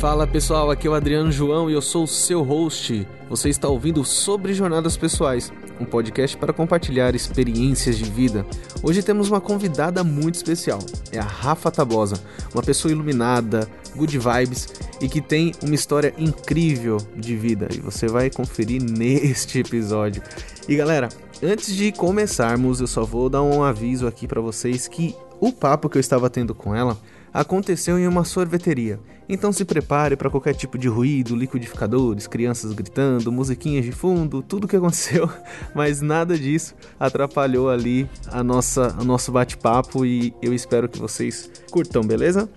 Fala pessoal, aqui é o Adriano João e eu sou o seu host. Você está ouvindo Sobre Jornadas Pessoais, um podcast para compartilhar experiências de vida. Hoje temos uma convidada muito especial, é a Rafa Tabosa, uma pessoa iluminada, good vibes e que tem uma história incrível de vida e você vai conferir neste episódio. E galera, antes de começarmos, eu só vou dar um aviso aqui para vocês que o papo que eu estava tendo com ela aconteceu em uma sorveteria. Então se prepare para qualquer tipo de ruído, liquidificadores, crianças gritando, musiquinhas de fundo, tudo que aconteceu, mas nada disso atrapalhou ali a nossa, o nosso bate-papo e eu espero que vocês curtam, beleza?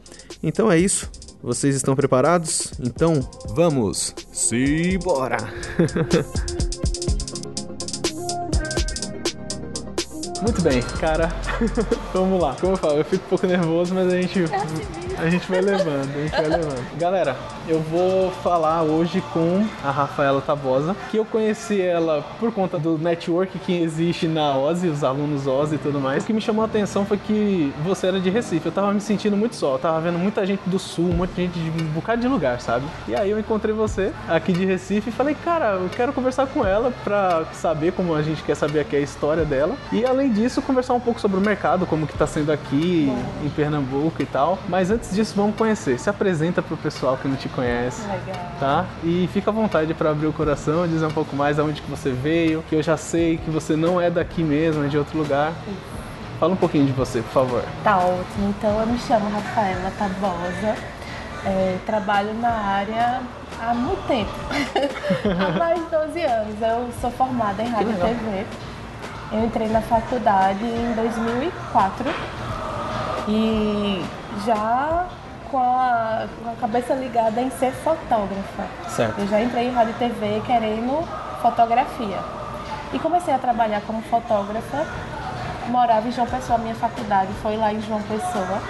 Então é isso. Vocês estão preparados? Então vamos! Simbora! Muito bem, cara. Vamos lá. Como eu falo, eu fico um pouco nervoso, mas a gente a gente vai levando, a gente vai levando. Galera, eu vou falar hoje com a Rafaela Tabosa, que eu conheci ela por conta do network que existe na OSI, os alunos OSI e tudo mais. O que me chamou a atenção foi que você era de Recife. Eu tava me sentindo muito só, eu tava vendo muita gente do sul, muita gente de um bocado de lugar, sabe? E aí eu encontrei você aqui de Recife e falei, cara, eu quero conversar com ela pra saber como a gente quer saber aqui a história dela. E além disso, conversar um pouco sobre o mercado, como que tá sendo aqui Bom. em Pernambuco e tal. Mas antes antes disso, vamos conhecer. Se apresenta pro pessoal que não te conhece. Legal. Tá? E fica à vontade para abrir o coração, dizer um pouco mais aonde que você veio, que eu já sei que você não é daqui mesmo, é de outro lugar. Isso. Fala um pouquinho de você, por favor. Tá ótimo. Então, eu me chamo Rafaela Tabosa. É, trabalho na área há muito tempo. há mais de 12 anos. Eu sou formada em rádio e TV. Eu entrei na faculdade em 2004 e já com a, com a cabeça ligada em ser fotógrafa. Certo. Eu já entrei em rádio e TV querendo fotografia. E comecei a trabalhar como fotógrafa. Morava em João Pessoa, minha faculdade foi lá em João Pessoa.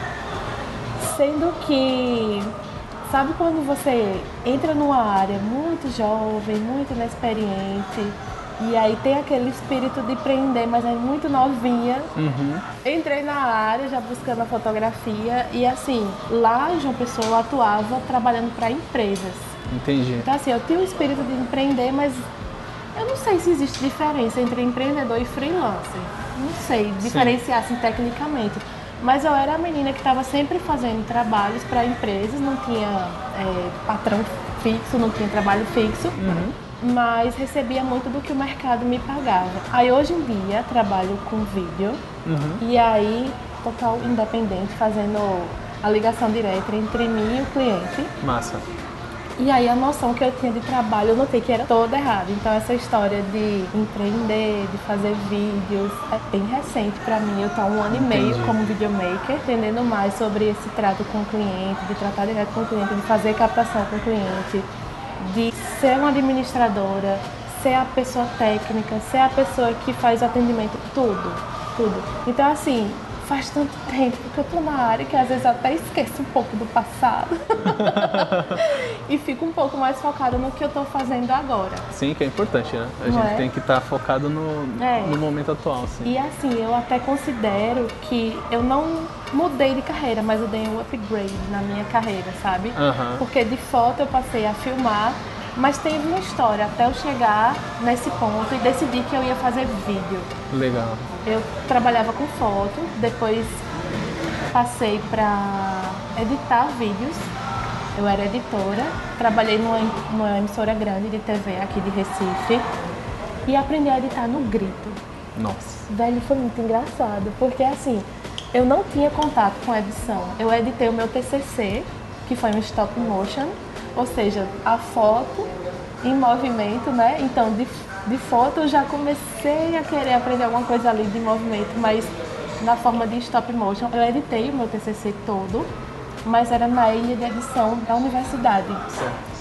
Sendo que, sabe quando você entra numa área muito jovem, muito inexperiente, e aí tem aquele espírito de empreender, mas é muito novinha. Uhum. Entrei na área já buscando a fotografia e assim, lá em João Pessoa eu atuava trabalhando para empresas. Entendi. Então assim, eu tinha o espírito de empreender, mas eu não sei se existe diferença entre empreendedor e freelancer. Não sei diferenciar assim tecnicamente. Mas eu era a menina que estava sempre fazendo trabalhos para empresas, não tinha é, patrão fixo, não tinha trabalho fixo. Uhum mas recebia muito do que o mercado me pagava. Aí hoje em dia trabalho com vídeo uhum. e aí total independente, fazendo a ligação direta entre mim e o cliente. Massa. E aí a noção que eu tinha de trabalho eu notei que era toda errada. Então essa história de empreender, de fazer vídeos, é bem recente para mim. Eu tô há um ano Entendi. e meio como videomaker, entendendo mais sobre esse trato com o cliente, de tratar direto com o cliente, de fazer captação com o cliente, de ser uma administradora, ser a pessoa técnica, ser a pessoa que faz o atendimento, tudo, tudo. Então, assim, faz tanto tempo que eu tô na área que às vezes até esqueço um pouco do passado e fico um pouco mais focada no que eu tô fazendo agora. Sim, que é importante, né? A Não gente é? tem que estar tá focado no, é. no momento atual. Sim. E assim, eu até considero que eu não mudei de carreira, mas eu dei um upgrade na minha carreira, sabe? Uhum. Porque de foto eu passei a filmar mas teve uma história até eu chegar nesse ponto e decidir que eu ia fazer vídeo. Legal. Eu trabalhava com foto, depois passei para editar vídeos. Eu era editora, trabalhei numa, numa emissora grande de TV aqui de Recife e aprendi a editar no grito. Nossa. Velho, foi muito engraçado, porque assim, eu não tinha contato com edição. Eu editei o meu TCC, que foi um stop motion, ou seja, a foto em movimento, né? Então, de, de foto eu já comecei a querer aprender alguma coisa ali de movimento, mas na forma de stop motion. Eu editei o meu TCC todo, mas era na ilha de edição da universidade.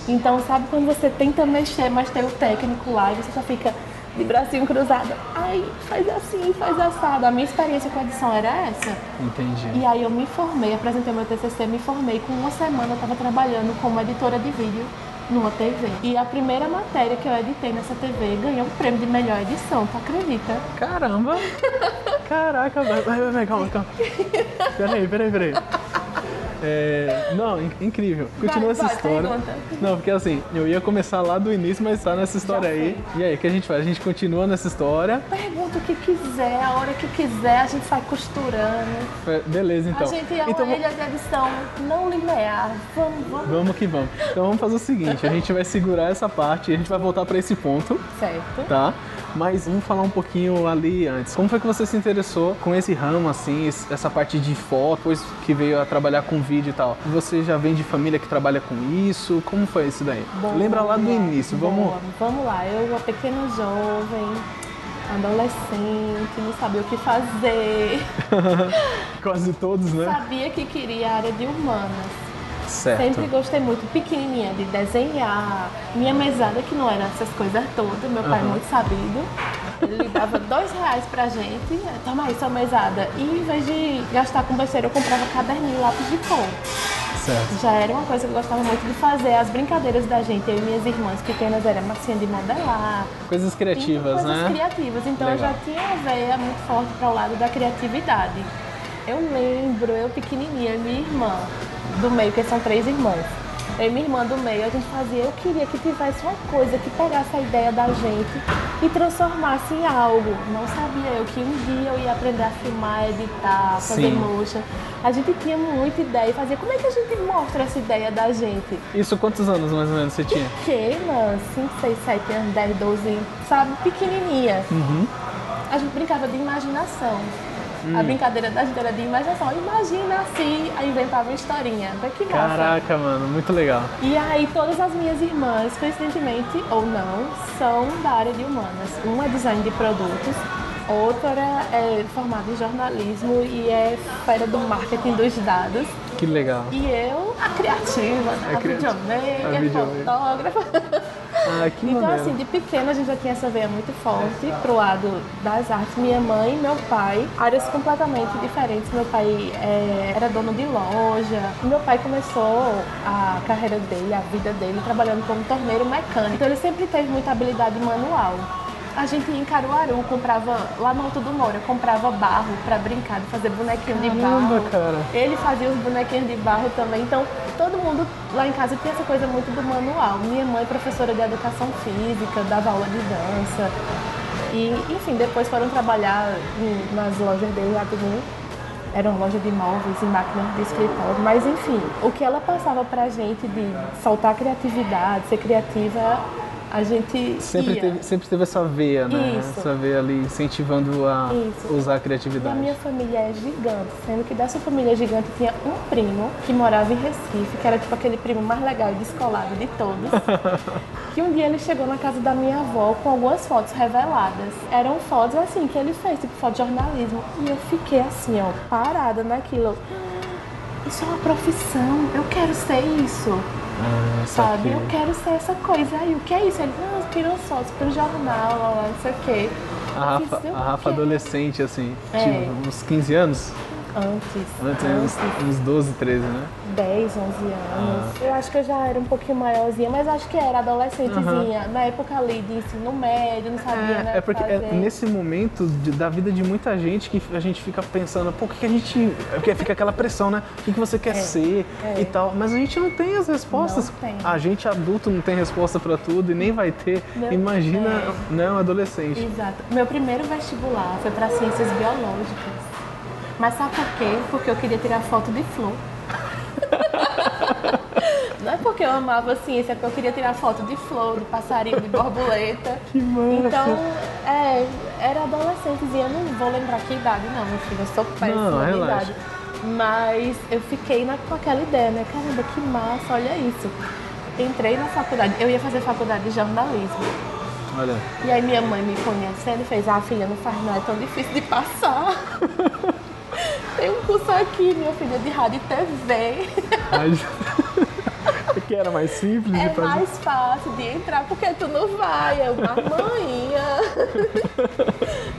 Então, sabe quando você tenta mexer, mas tem o técnico lá e você só fica de bracinho cruzado. Ai, faz assim, faz assado. A minha experiência com edição era essa. Entendi. E aí eu me formei, apresentei meu TCC, me formei. Com uma semana eu estava trabalhando como editora de vídeo numa TV. E a primeira matéria que eu editei nessa TV ganhou o prêmio de melhor edição, tu acredita? Caramba! Caraca, vai, vai, vai, calma, calma. Peraí, peraí, peraí. É, não, in- incrível. Continua Vai, essa vai, história. pergunta. Não, porque assim, eu ia começar lá do início, mas tá nessa história aí. E aí, o que a gente faz? A gente continua nessa história. Pergunta o que quiser, a hora que quiser, a gente vai costurando. Beleza, então. A gente é uma então, ilha de edição não linear. Vamos, vamos. Vamos que vamos. Então vamos fazer o seguinte, a gente vai segurar essa parte e a gente vai voltar pra esse ponto, Certo. tá? Mas vamos falar um pouquinho ali antes. Como foi que você se interessou com esse ramo, assim, essa parte de foto, depois que veio a trabalhar com vídeo e tal? Você já vem de família que trabalha com isso? Como foi isso daí? Boa, Lembra lá do boa, início, vamos... boa. Vamos lá, eu, uma pequena jovem, adolescente, não sabia o que fazer. Quase todos, né? Sabia que queria a área de humanas. Certo. Sempre gostei muito, pequenininha, de desenhar. Minha mesada, que não era essas coisas todas, meu pai Aham. muito sabido. Ele dava dois reais pra gente, toma aí sua mesada. E em vez de gastar com besteira, eu comprava caderninho e lápis de cor. Certo. Já era uma coisa que eu gostava muito de fazer. As brincadeiras da gente, eu e minhas irmãs pequenas, era massinha de modelar. Coisas criativas, coisas né? criativas. Então eu Legal. já tinha uma veia muito forte para o lado da criatividade. Eu lembro, eu pequenininha, minha irmã do meio, que são três irmãs. Eu e minha irmã do meio, a gente fazia, eu queria que tivesse uma coisa que pegasse a ideia da gente e transformasse em algo. Não sabia eu que um dia eu ia aprender a filmar, editar, fazer Sim. motion. A gente tinha muita ideia e fazia, como é que a gente mostra essa ideia da gente? Isso quantos anos mais ou menos você tinha? pequena, 5, 6, 7 anos, 10, 12, sabe, pequenininha. Uhum. A gente brincava de imaginação. A brincadeira da gente era de imaginação. Imagina assim, aí inventava uma historinha. Que massa. Caraca, mano, muito legal. E aí todas as minhas irmãs, coincidentemente ou não, são da área de humanas. Uma é design de produtos, outra é formada em jornalismo e é fera do marketing dos dados. Que legal. E eu, a criativa, né? A a criativa. videomaker, A videomaker. fotógrafa. Ah, que Então, maneiro. assim, de pequena a gente já tinha essa veia muito forte pro lado das artes. Minha mãe e meu pai, áreas completamente diferentes. Meu pai é, era dono de loja. Meu pai começou a carreira dele, a vida dele, trabalhando como torneiro mecânico. Então, ele sempre teve muita habilidade manual. A gente ia em Caruaru, comprava, lá no Alto do Moura, comprava barro pra brincar, de fazer bonequinho de barro. cara. Ele fazia os bonequinhos de barro também. Então, todo mundo lá em casa tinha essa coisa muito do manual. Minha mãe, professora de educação física, dava aula de dança. E, enfim, depois foram trabalhar nas lojas dele lá também. Era uma loja de móveis e máquinas de escritório. Mas, enfim, o que ela passava pra gente de soltar criatividade, ser criativa, a gente Sempre ia. teve, sempre teve essa veia, né? Isso. Essa veia ali incentivando a Isso. usar a E a criatividade. minha família é gigante, sendo que dessa família gigante tinha um primo que morava em Recife, que era tipo aquele primo mais legal e descolado de todos. que um dia ele chegou na casa da minha avó com algumas fotos reveladas. Eram fotos assim que ele fez, tipo foto de jornalismo. E eu fiquei assim, ó, parada naquilo. Isso é uma profissão, eu quero ser isso. Ah, Sabe, eu quero ser essa coisa aí. O que é isso? Ele, não, eu tiro fotos pro jornal, lá, lá, não sei o quê. A Rafa, a Rafa adolescente, assim, É. tipo, uns 15 anos? Antes. Antes, uns, uns 12, 13, né? 10, 11 anos. Ah. Eu acho que eu já era um pouquinho maiorzinha, mas acho que era adolescentezinha. Na época ali de ensino médio, não sabia, né? É, é porque é nesse momento de- da vida de muita gente que a gente fica pensando, pô, o que, a gente. é Porque fica aquela pressão, né? O que, que você quer ser é. e tal. Mas a gente não tem as respostas. Tem. A gente adulto não tem resposta pra tudo e nem vai ter. Não, Imagina, é. né, um adolescente. Exato. Meu primeiro vestibular foi para ciências biológicas. Mas sabe por quê? Porque eu queria tirar foto de flor. Não é porque eu amava ciência, é porque eu queria tirar foto de flor, de passarinho, de borboleta. Que massa. Então, é, era adolescentezinha, eu não vou lembrar que idade não, meu filho, eu sou péssima Não, de idade. Mas eu fiquei na- com aquela ideia, né? Caramba, que massa, olha isso. Entrei na faculdade, eu ia fazer faculdade de jornalismo. Olha. E aí minha mãe me conhecendo fez, ah filha, não faz não, é tão difícil de passar. Tem um curso aqui, minha filha, de rádio e TV. Mas... que era mais simples É de fazer. mais fácil de entrar porque tu não vai. Eu, manhã.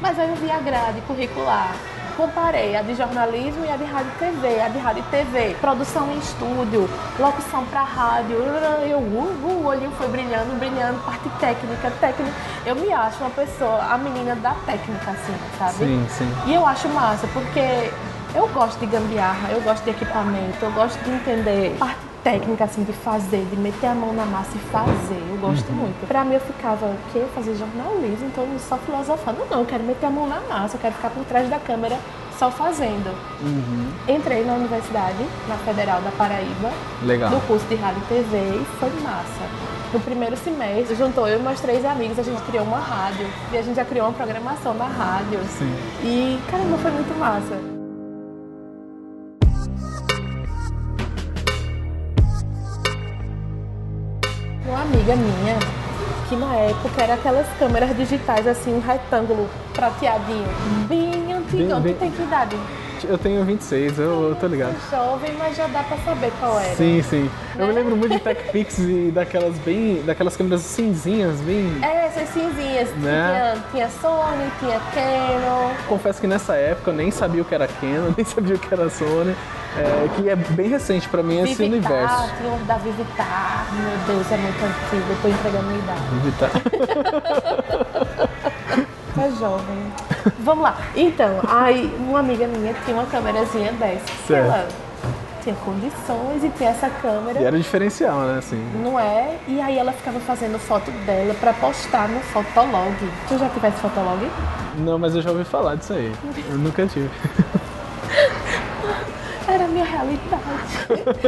Mas aí eu vi a grade curricular. Comparei a de jornalismo e a de rádio e TV. A de rádio e TV, produção em estúdio, locução pra rádio. Eu, uh, uh, o olhinho foi brilhando, brilhando, parte técnica, técnica. Eu me acho uma pessoa, a menina da técnica, assim, sabe? Sim, sim. E eu acho massa, porque Eu gosto de gambiarra, eu gosto de equipamento, eu gosto de entender parte técnica assim de fazer, de meter a mão na massa e fazer. Eu gosto Uhum. muito. Pra mim eu ficava, o quê? Fazer jornalismo, então só filosofando. Não, eu quero meter a mão na massa, eu quero ficar por trás da câmera só fazendo. Uhum. Entrei na universidade, na Federal da Paraíba, Legal. no curso de rádio e TV e foi massa. No primeiro semestre, juntou eu e meus três amigos, a gente criou uma rádio e a gente já criou uma programação na rádio. Sim. E, caramba, foi muito massa. Amiga minha, que na época era aquelas câmeras digitais, assim, um retângulo prateadinho, bem antigão. Bem- bem- Tu tem que idade? Eu tenho 26, eu, eu tô ligado. Jovem, mas já dá pra saber qual era. Sim, sim. Eu me Né? lembro muito de TechPix e daquelas bem. daquelas câmeras cinzinhas, bem. É, essas cinzinhas. Né? Tinha, tinha Sony, tinha Canon. Confesso que nessa época eu nem sabia o que era Canon, nem sabia o que era Sony. é, que é bem recente pra mim esse Vivitar, universo. tinha um da Vivitar. Meu Deus, é muito antigo. Eu tô entregando minha idade. Vivitar. É jovem. Vamos lá. Então, aí uma amiga minha tinha uma câmerazinha dessa. Certo. Ela tinha condições e tinha essa câmera. E era diferencial, né? Assim. Não é? E aí ela ficava fazendo foto dela pra postar no Fotolog. Tu já tivesse Fotolog? Não, mas eu já ouvi falar disso aí. Eu nunca tive. Era a minha realidade.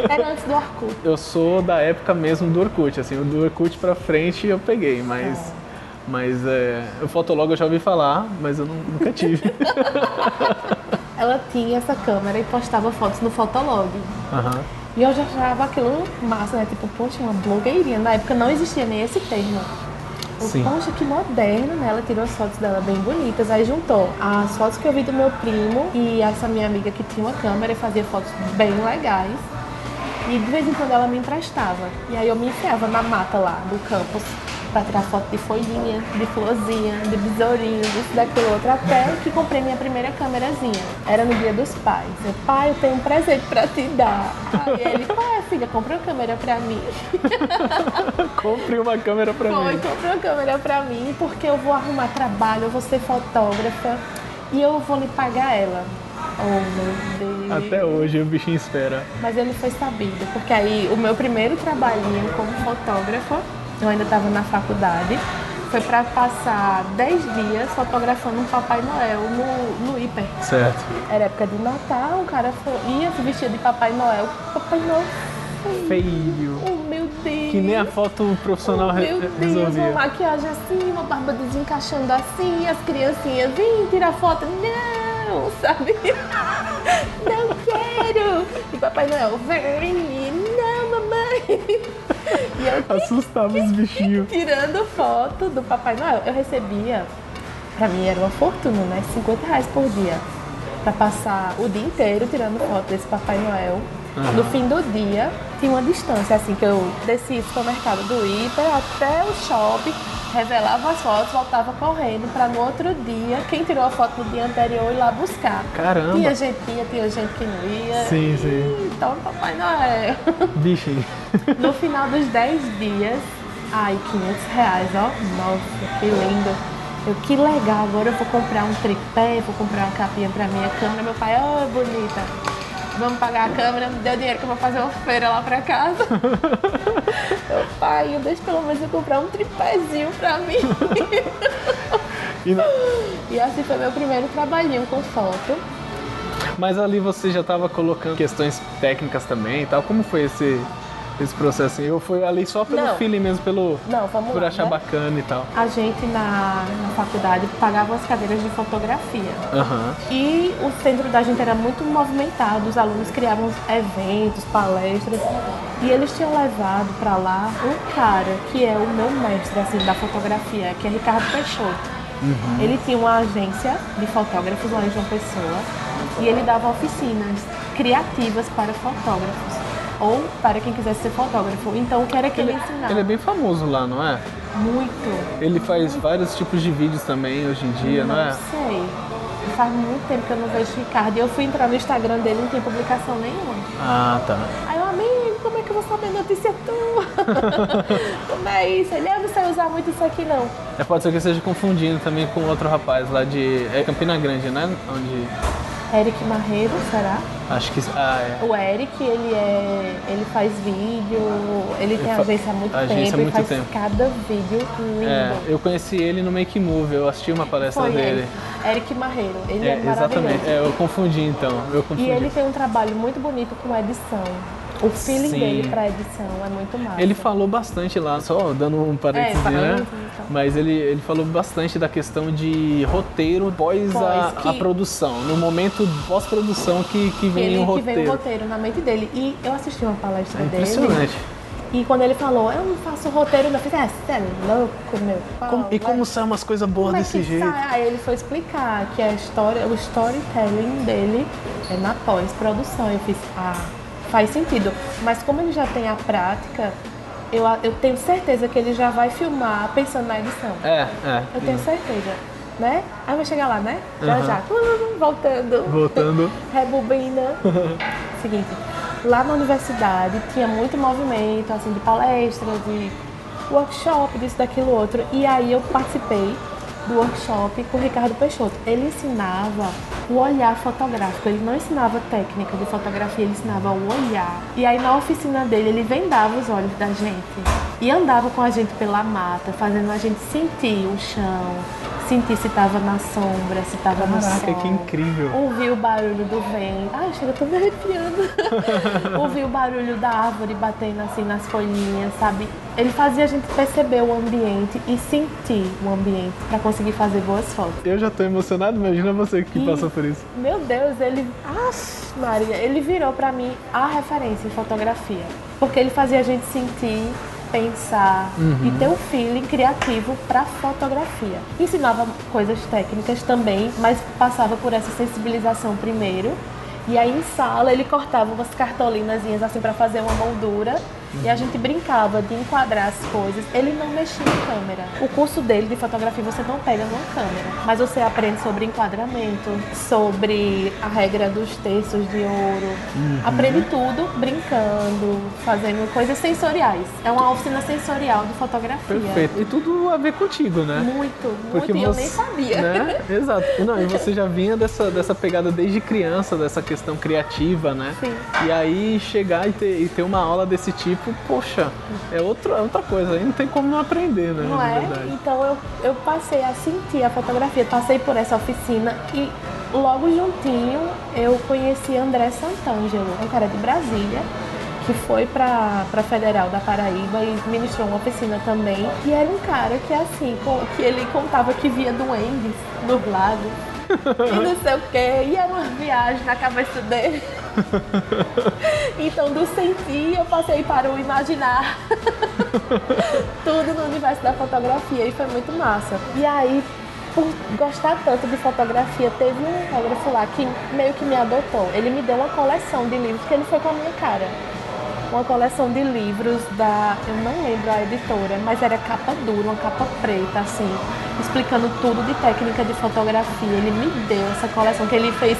Era antes do Orkut. Eu sou da época mesmo do Orkut, assim, do Orkut pra frente eu peguei, mas. Mas é, o Fotolog eu já ouvi falar, mas eu nu- nunca tive. Ela tinha essa câmera e postava fotos no Fotolog. Aham. E eu já achava aquilo massa, né? Tipo, poxa, uma blogueirinha. Na época não existia nem esse termo. Eu, Sim. Poxa, que moderno, né? Ela tirou as fotos dela bem bonitas. Aí juntou as fotos que eu vi do meu primo e essa minha amiga que tinha uma câmera e fazia fotos bem legais. E de vez em quando ela me emprestava. E aí eu me enfiava na mata lá do campus pra tirar foto de folhinha, de florzinha, de besourinho, disso, daquilo outro, até que comprei minha primeira câmerazinha. Era no dia dos pais. Eu, pai, eu tenho um presente pra te dar. Aí ele, pai, filha, compra uma câmera pra mim. Compre uma câmera pra Foi, mim. comprei uma câmera pra mim, porque eu vou arrumar trabalho, eu vou ser fotógrafa e eu vou lhe pagar ela. Oh, meu Deus. Até hoje o bichinho espera. Mas ele foi sabido, porque aí o meu primeiro trabalhinho como fotógrafa, eu ainda estava na faculdade, foi para passar 10 dias fotografando um Papai Noel no, no hiper. Certo. Era época de Natal, o cara foi, ia se vestir de Papai Noel. Papai Noel feio. Oh, meu Deus. Que nem a foto profissional Oh, meu Deus, resolvia. uma maquiagem assim, uma barba desencaixando assim, as criancinhas, vem tirar foto. Não, sabe? Não quero. E Papai Noel, vem. E eu Assustava os bichinhos. tirando foto do Papai Noel. Eu recebia, pra mim era uma fortuna, né? 50 reais por dia. Pra passar o dia inteiro tirando foto desse Papai Noel. No fim do dia, tinha uma distância, assim, que eu descia do supermercado do Hiper até o shopping, revelava as fotos, voltava correndo pra no outro dia, quem tirou a foto no dia anterior ir lá buscar. Caramba. Tinha gente que ia, tinha gente que não ia. Sim, sim. Então, Papai Noel. Bichinho. No final dos 10 dias, ai, 500 reais, ó. Nossa, que lindo. Eu, que legal, agora eu vou comprar um tripé, vou comprar uma capinha pra minha câmera. Meu pai, ó, bonita. Vamos pagar a câmera, me deu dinheiro que eu vou fazer uma feira lá pra casa. Meu pai, deixa pelo menos eu comprar um tripézinho pra mim. E E assim foi meu primeiro trabalhinho com foto. Mas ali você já estava colocando questões técnicas também e tal. Como foi esse, esse processo? Ou foi ali só pelo Não. feeling mesmo, pelo, Não, por lá, achar né? bacana e tal? A gente na, na faculdade pagava as cadeiras de fotografia. Aham. E o centro da gente era muito movimentado, os alunos criavam eventos, palestras, e eles tinham levado para lá um cara que é o meu mestre assim da fotografia, que é Ricardo Peixoto. Ele tinha uma agência de fotógrafos lá em João Pessoa e ele dava oficinas criativas para fotógrafos ou para quem quisesse ser fotógrafo. Então, o que era que ele, ensinava? Ele é bem famoso lá, não é? Muito. Ele faz vários tipos de vídeos também hoje em dia, não, é? sei. Faz muito tempo que eu não vejo Ricardo. E eu fui entrar no Instagram dele e não tem publicação nenhuma. Ah, tá. Aí eu, amigo, como é que eu vou saber notícia tua? como é isso? Ele, eu não sei usar muito isso aqui não. É, pode ser que eu esteja confundindo também com outro rapaz lá de é Campina Grande, né? Onde Eric Marreiro, será? Acho que. Ah, é. O Eric, ele é. ele faz vídeo, ele tem fa- agência há muito agência há tempo muito e faz tempo. cada vídeo lindo. É, eu conheci ele no Make Move, eu assisti uma palestra Foi dele. ele. Eric Marreiro. Ele é, É, exatamente. maravilhoso. É, eu confundi então. Eu confundi. E ele tem um trabalho muito bonito com edição. O feeling Sim. dele pra edição é muito massa. Ele falou bastante lá, só dando um parênteses, É, né? então. Mas ele, ele falou bastante da questão de roteiro pós, a, Pós, que- a produção. No momento pós-produção que, que vem ele o que roteiro. vem o roteiro na mente dele. E eu assisti uma palestra É dele. impressionante. E quando ele falou, eu não faço roteiro, eu falei, ah, você é louco, meu pau. Como- e como saem umas coisas boas como é desse que jeito? sai? Aí ele foi explicar que a história, o storytelling dele é na pós-produção. Eu fiz, ah, faz sentido. Mas como ele já tem a prática, eu, eu tenho certeza que ele já vai filmar pensando na edição. É, é. Eu tenho certeza. Né? Aí vai chegar lá, né? Já Aham. já. Uh, Voltando. Voltando. Rebobina. Seguinte, lá na universidade tinha muito movimento, assim, de palestras, de workshop, disso, daquilo, outro. E aí eu participei do workshop com o Ricardo Peixoto. Ele ensinava o olhar fotográfico, ele não ensinava técnica de fotografia, ele ensinava o olhar. E aí na oficina dele, ele vendava os olhos da gente e andava com a gente pela mata, fazendo a gente sentir o chão, sentir se estava na sombra, se estava no sol. Caraca, que incrível. Ouvir o barulho do vento. Ai, chega, eu tô me arrepiando. Ouvir o barulho da árvore batendo assim nas folhinhas, sabe? Ele fazia a gente perceber o ambiente e sentir o ambiente pra conseguir fazer boas fotos. Eu já tô emocionado, imagina você que E- passou por isso. Meu Deus, ele. Aff, Maria, ele virou pra mim a referência em fotografia. Porque ele fazia a gente sentir, pensar e ter um feeling criativo pra fotografia. Ensinava coisas técnicas também, mas passava por essa sensibilização primeiro. E aí em sala ele cortava umas cartolinazinhas assim pra fazer uma moldura e a gente brincava de enquadrar as coisas. Ele não mexia em câmera. O curso dele de fotografia você não pega numa câmera, mas você aprende sobre enquadramento, sobre a regra dos terços de ouro. Aprende tudo brincando, fazendo coisas sensoriais. É uma oficina sensorial de fotografia. Perfeito. E tudo a ver contigo, né? Muito, muito. Porque e eu nem sabia. Né? Exato. Não, e você já vinha dessa, dessa pegada desde criança, dessa questão criativa, né? Sim. E aí chegar e ter, e ter uma aula desse tipo, poxa, é, outro, é outra coisa. Aí não tem como não aprender, né? Não é? verdade. Então eu, eu passei a sentir a fotografia, passei por essa oficina e logo juntinho eu conheci André Santangelo, um cara de Brasília, que foi pra, pra Federal da Paraíba e ministrou uma oficina também. E era um cara que assim, que ele contava que via duendes lagos. E não sei o que, e era uma viagem na cabeça dele. Então, do sentir, eu passei para o imaginar. Tudo no universo da fotografia e foi muito massa. E aí, por gostar tanto de fotografia, teve um fotógrafo lá que meio que me adotou. Ele me deu uma coleção de livros que ele foi com a minha cara. Uma coleção de livros da. Eu não lembro a editora, mas era capa dura, uma capa preta, assim, explicando tudo de técnica de fotografia. Ele me deu essa coleção que ele fez.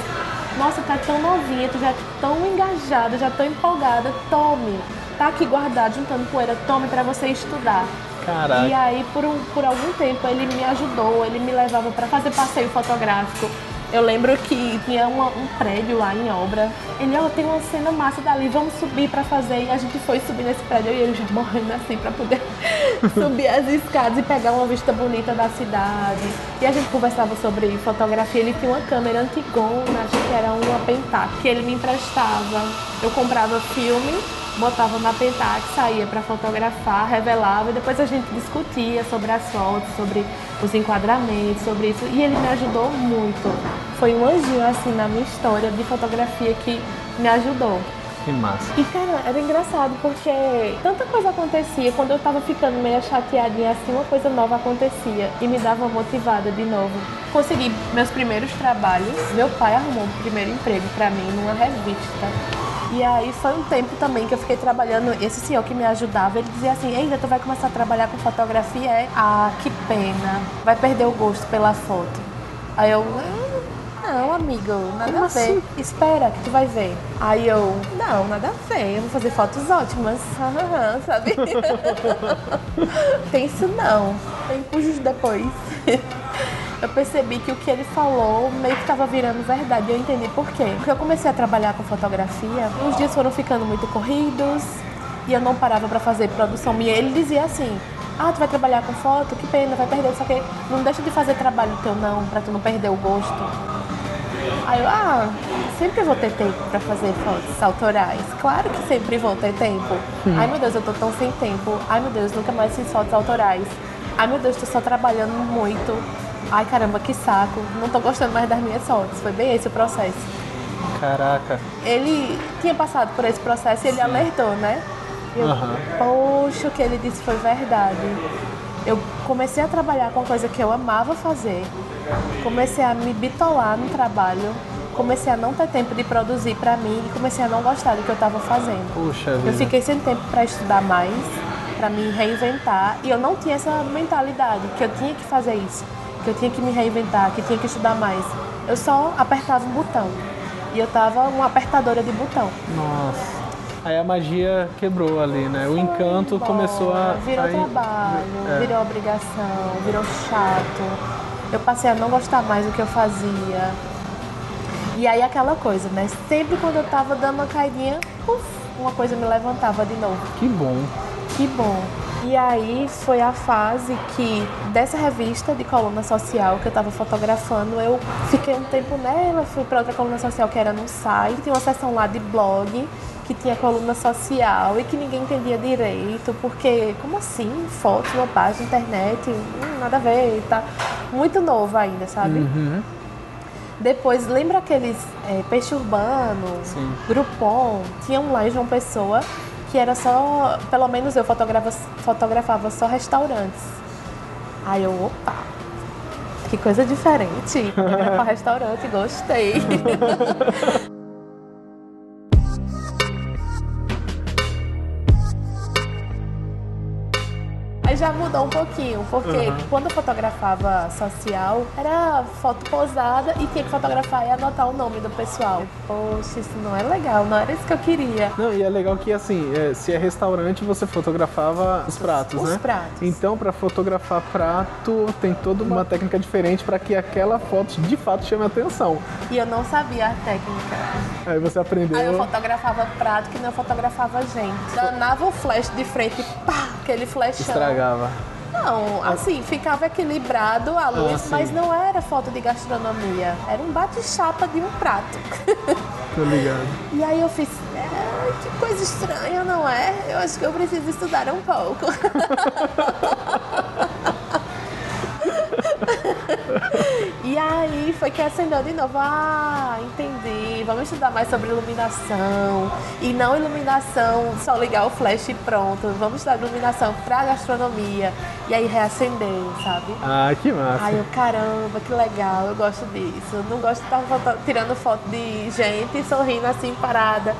Nossa, tá tão novinha, tu já é tão engajada, já tão empolgada. Tome. Tá aqui guardado, juntando poeira. Tome pra você estudar. Caraca. E aí, por, um- por algum tempo, ele me ajudou, ele me levava para fazer passeio fotográfico. Eu lembro que tinha uma- um prédio lá em obra. Ele, ó, tem uma cena massa dali, vamos subir para fazer. E a gente foi subir nesse prédio, eu e ele já morrendo assim para poder subir as escadas e pegar uma vista bonita da cidade. E a gente conversava sobre fotografia. Ele tinha uma câmera antigona, acho que era uma Pentax, que ele me emprestava. Eu comprava filme botava na Pentax, saía para fotografar, revelava e depois a gente discutia sobre as fotos, sobre os enquadramentos, sobre isso. E ele me ajudou muito. Foi um anjinho assim na minha história de fotografia que me ajudou. Que massa. E cara, era engraçado porque tanta coisa acontecia. Quando eu tava ficando meio chateadinha assim, uma coisa nova acontecia e me dava motivada de novo. Consegui meus primeiros trabalhos. Meu pai arrumou um primeiro emprego pra mim numa revista. E aí foi um tempo também que eu fiquei trabalhando. Esse senhor que me ajudava, ele dizia assim: Ainda tu vai começar a trabalhar com fotografia? É, ah, que pena. Vai perder o gosto pela foto. Aí eu, "Hum, não, amigo, nada Como a ver. assim? Espera que tu vai ver. Aí eu, não, nada a ver, eu vou fazer fotos ótimas, sabe? Tem isso não, tem pujos depois. eu percebi que o que ele falou meio que estava virando verdade. Eu entendi por quê. Porque eu comecei a trabalhar com fotografia, os dias foram ficando muito corridos e eu não parava para fazer produção minha. Ele dizia assim: Ah, tu vai trabalhar com foto? Que pena, vai perder. Só que não deixa de fazer trabalho teu, não, para tu não perder o gosto. Aí eu, ah, sempre vou ter tempo para fazer fotos autorais. Claro que sempre vou ter tempo. Hum. Ai meu Deus, eu tô tão sem tempo. Ai meu Deus, nunca mais fiz fotos autorais. Ai meu Deus, tô só trabalhando muito. Ai caramba, que saco. Não tô gostando mais das minhas fotos. Foi bem esse o processo. Caraca. Ele tinha passado por esse processo e ele Sim. alertou, né? Eu, uhum. Poxa, o que ele disse foi verdade. Eu comecei a trabalhar com coisa que eu amava fazer. Comecei a me bitolar no trabalho. Comecei a não ter tempo de produzir para mim e comecei a não gostar do que eu estava fazendo. Puxa eu vida. fiquei sem tempo para estudar mais, para me reinventar e eu não tinha essa mentalidade que eu tinha que fazer isso, que eu tinha que me reinventar, que tinha que estudar mais. Eu só apertava um botão e eu tava uma apertadora de botão. Nossa. Aí a magia quebrou ali, né? O encanto embora, começou a. Virou a... trabalho, é. virou obrigação, virou chato. Eu passei a não gostar mais do que eu fazia. E aí aquela coisa, né? Sempre quando eu tava dando uma caidinha, uf, uma coisa me levantava de novo. Que bom. Que bom. E aí foi a fase que dessa revista de coluna social que eu estava fotografando, eu fiquei um tempo nela, fui para outra coluna social que era no site, tinha uma seção lá de blog que tinha coluna social e que ninguém entendia direito, porque como assim? Fotos uma página, internet, hum, nada a ver, tá muito novo ainda, sabe? Uhum. Depois, lembra aqueles é, Peixe Urbano, Sim. Groupon, tinham lá em João Pessoa que era só, pelo menos eu fotografava, fotografava só restaurantes. Aí eu, opa, que coisa diferente. Fotografar restaurante, gostei. já mudou um pouquinho, porque uhum. quando eu fotografava social, era foto posada e tinha que fotografar e anotar o nome do pessoal. Poxa, isso não é legal, não era isso que eu queria. Não, e é legal que assim, é, se é restaurante, você fotografava os pratos, os né? Os pratos. Então, para fotografar prato, tem toda uma técnica diferente para que aquela foto de fato chame a atenção. E eu não sabia a técnica. Aí você aprendeu. Aí eu fotografava prato que não fotografava gente. Danava o flash de frente, pá, aquele flashão. Estragava? Não, assim, ficava equilibrado a luz, ah, mas não era foto de gastronomia. Era um bate-chapa de um prato. Tô ligado. E aí eu fiz, que coisa estranha, não é? Eu acho que eu preciso estudar um pouco. e aí foi que acendeu de novo. Ah, entendi. Vamos estudar mais sobre iluminação. E não iluminação, só ligar o flash e pronto. Vamos estudar iluminação pra gastronomia. E aí reacendeu, sabe? Ah, que massa. Aí eu, caramba, que legal, eu gosto disso. Eu não gosto de estar tirando foto de gente sorrindo assim parada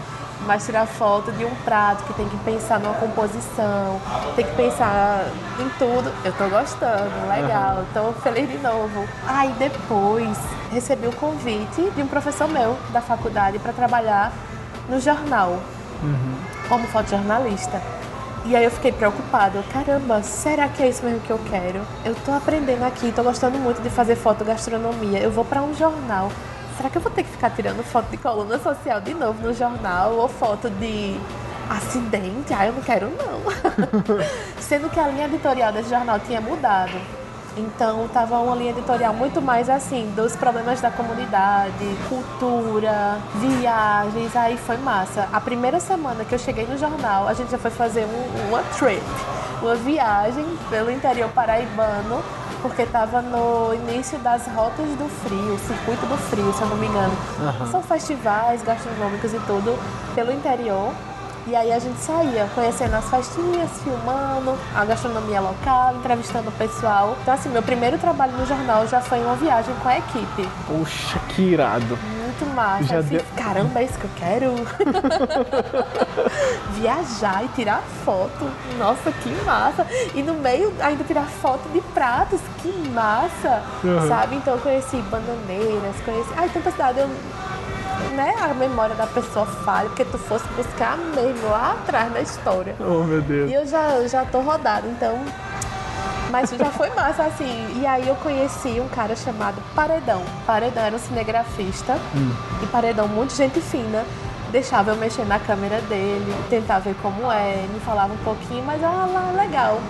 mas tirar foto de um prato que tem que pensar numa composição, tem que pensar em tudo. Eu tô gostando, legal, tô feliz de novo. Aí depois recebi o convite de um professor meu da faculdade para trabalhar no jornal, uhum. como fotojornalista. E aí eu fiquei preocupada. Caramba, será que é isso mesmo que eu quero? Eu tô aprendendo aqui, tô gostando muito de fazer fotogastronomia. Eu vou para um jornal será que eu vou ter que ficar tirando foto de coluna social de novo no jornal ou foto de acidente? Ah, eu não quero não. Sendo que a linha editorial desse jornal tinha mudado. Então tava uma linha editorial muito mais assim, dos problemas da comunidade, cultura, viagens, aí foi massa. A primeira semana que eu cheguei no jornal, a gente já foi fazer um, uma trip, uma viagem pelo interior paraibano porque estava no início das rotas do frio, o circuito do frio, se eu não me engano. Uhum. São festivais gastronômicos e tudo pelo interior. E aí a gente saía conhecendo as festinhas, filmando a gastronomia local, entrevistando o pessoal. Então assim, meu primeiro trabalho no jornal já foi uma viagem com a equipe. Poxa, que irado. Muito massa. Já fiz, deu... Caramba, é isso que eu quero. Viajar e tirar foto. Nossa, que massa. E no meio ainda tirar foto de pratos. Que massa. Uhum. Sabe? Então eu conheci bananeiras, conheci. Ai, tanta cidade. Eu né, a memória da pessoa falha, porque tu fosse buscar mesmo lá atrás da história. Oh, meu Deus. E eu já, já tô rodada, então Mas já foi massa, assim. E aí eu conheci um cara chamado Paredão. Paredão era um cinegrafista. Hum. E Paredão, muito gente fina. Deixava eu mexer na câmera dele, tentar ver como é, me falava um pouquinho, mas ah lá, legal.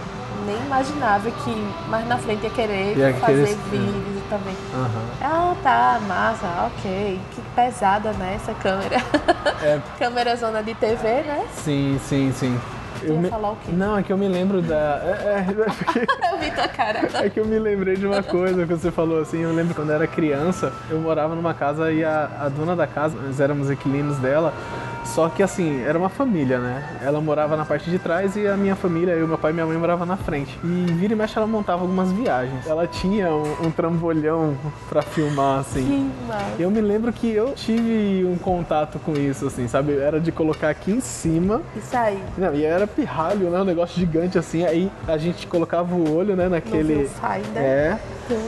Nem imaginava que mais na frente ia querer Ia fazer querer- vídeos também. Aham. Ah, tá, massa, ok. Que pesada, né, essa câmera. É, câmera zona de TV, né? sim, sim, sim. Tu ia falar o quê? Não, é que eu me lembro da. É, é, é porque- Eu vi tua cara. É que eu me lembrei de uma coisa que você falou assim. Eu lembro quando eu era criança, eu morava numa casa e a, a dona da casa, nós éramos inquilinos dela. Só que assim, era uma família, né? Ela morava na parte de trás e a minha família, eu, meu pai e minha mãe morava na frente. E vira e mexe ela montava algumas viagens. Ela tinha um, um trambolhão pra filmar, assim. Que massa. Eu me lembro que eu tive um contato com isso, assim, sabe? Era de colocar aqui em cima Isso aí. não, e era pirralho, né? Um negócio gigante assim. Aí a gente colocava o olho, né, naquele. viewfinder. É.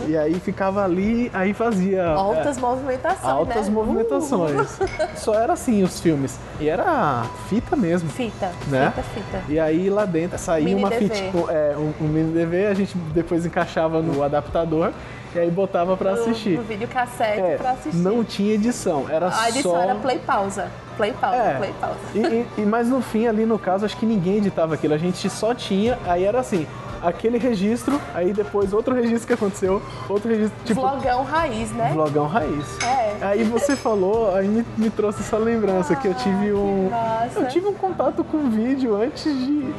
E aí ficava ali, aí fazia. Altas é, movimentações, altas né? movimentações. Só era assim os filmes. E era fita mesmo. Fita, Né? fita, fita. E aí lá dentro saía Mini uma fita. É, um, um mini DV, a gente depois encaixava no adaptador e aí botava pra No- assistir. No vídeo cassete É, pra assistir. não tinha edição, era A edição só. era play pausa. Play pausa, É. play pausa. E, e- e- mas no fim, ali no caso, acho que ninguém editava aquilo. A gente só tinha, aí era assim, aquele registro, aí depois outro registro que aconteceu, outro registro, tipo, Vlogão raiz, né? vlogão raiz. É. Aí você falou, aí me, me trouxe essa lembrança que eu tive um. Ah, massa. Eu tive um contato com vídeo antes de,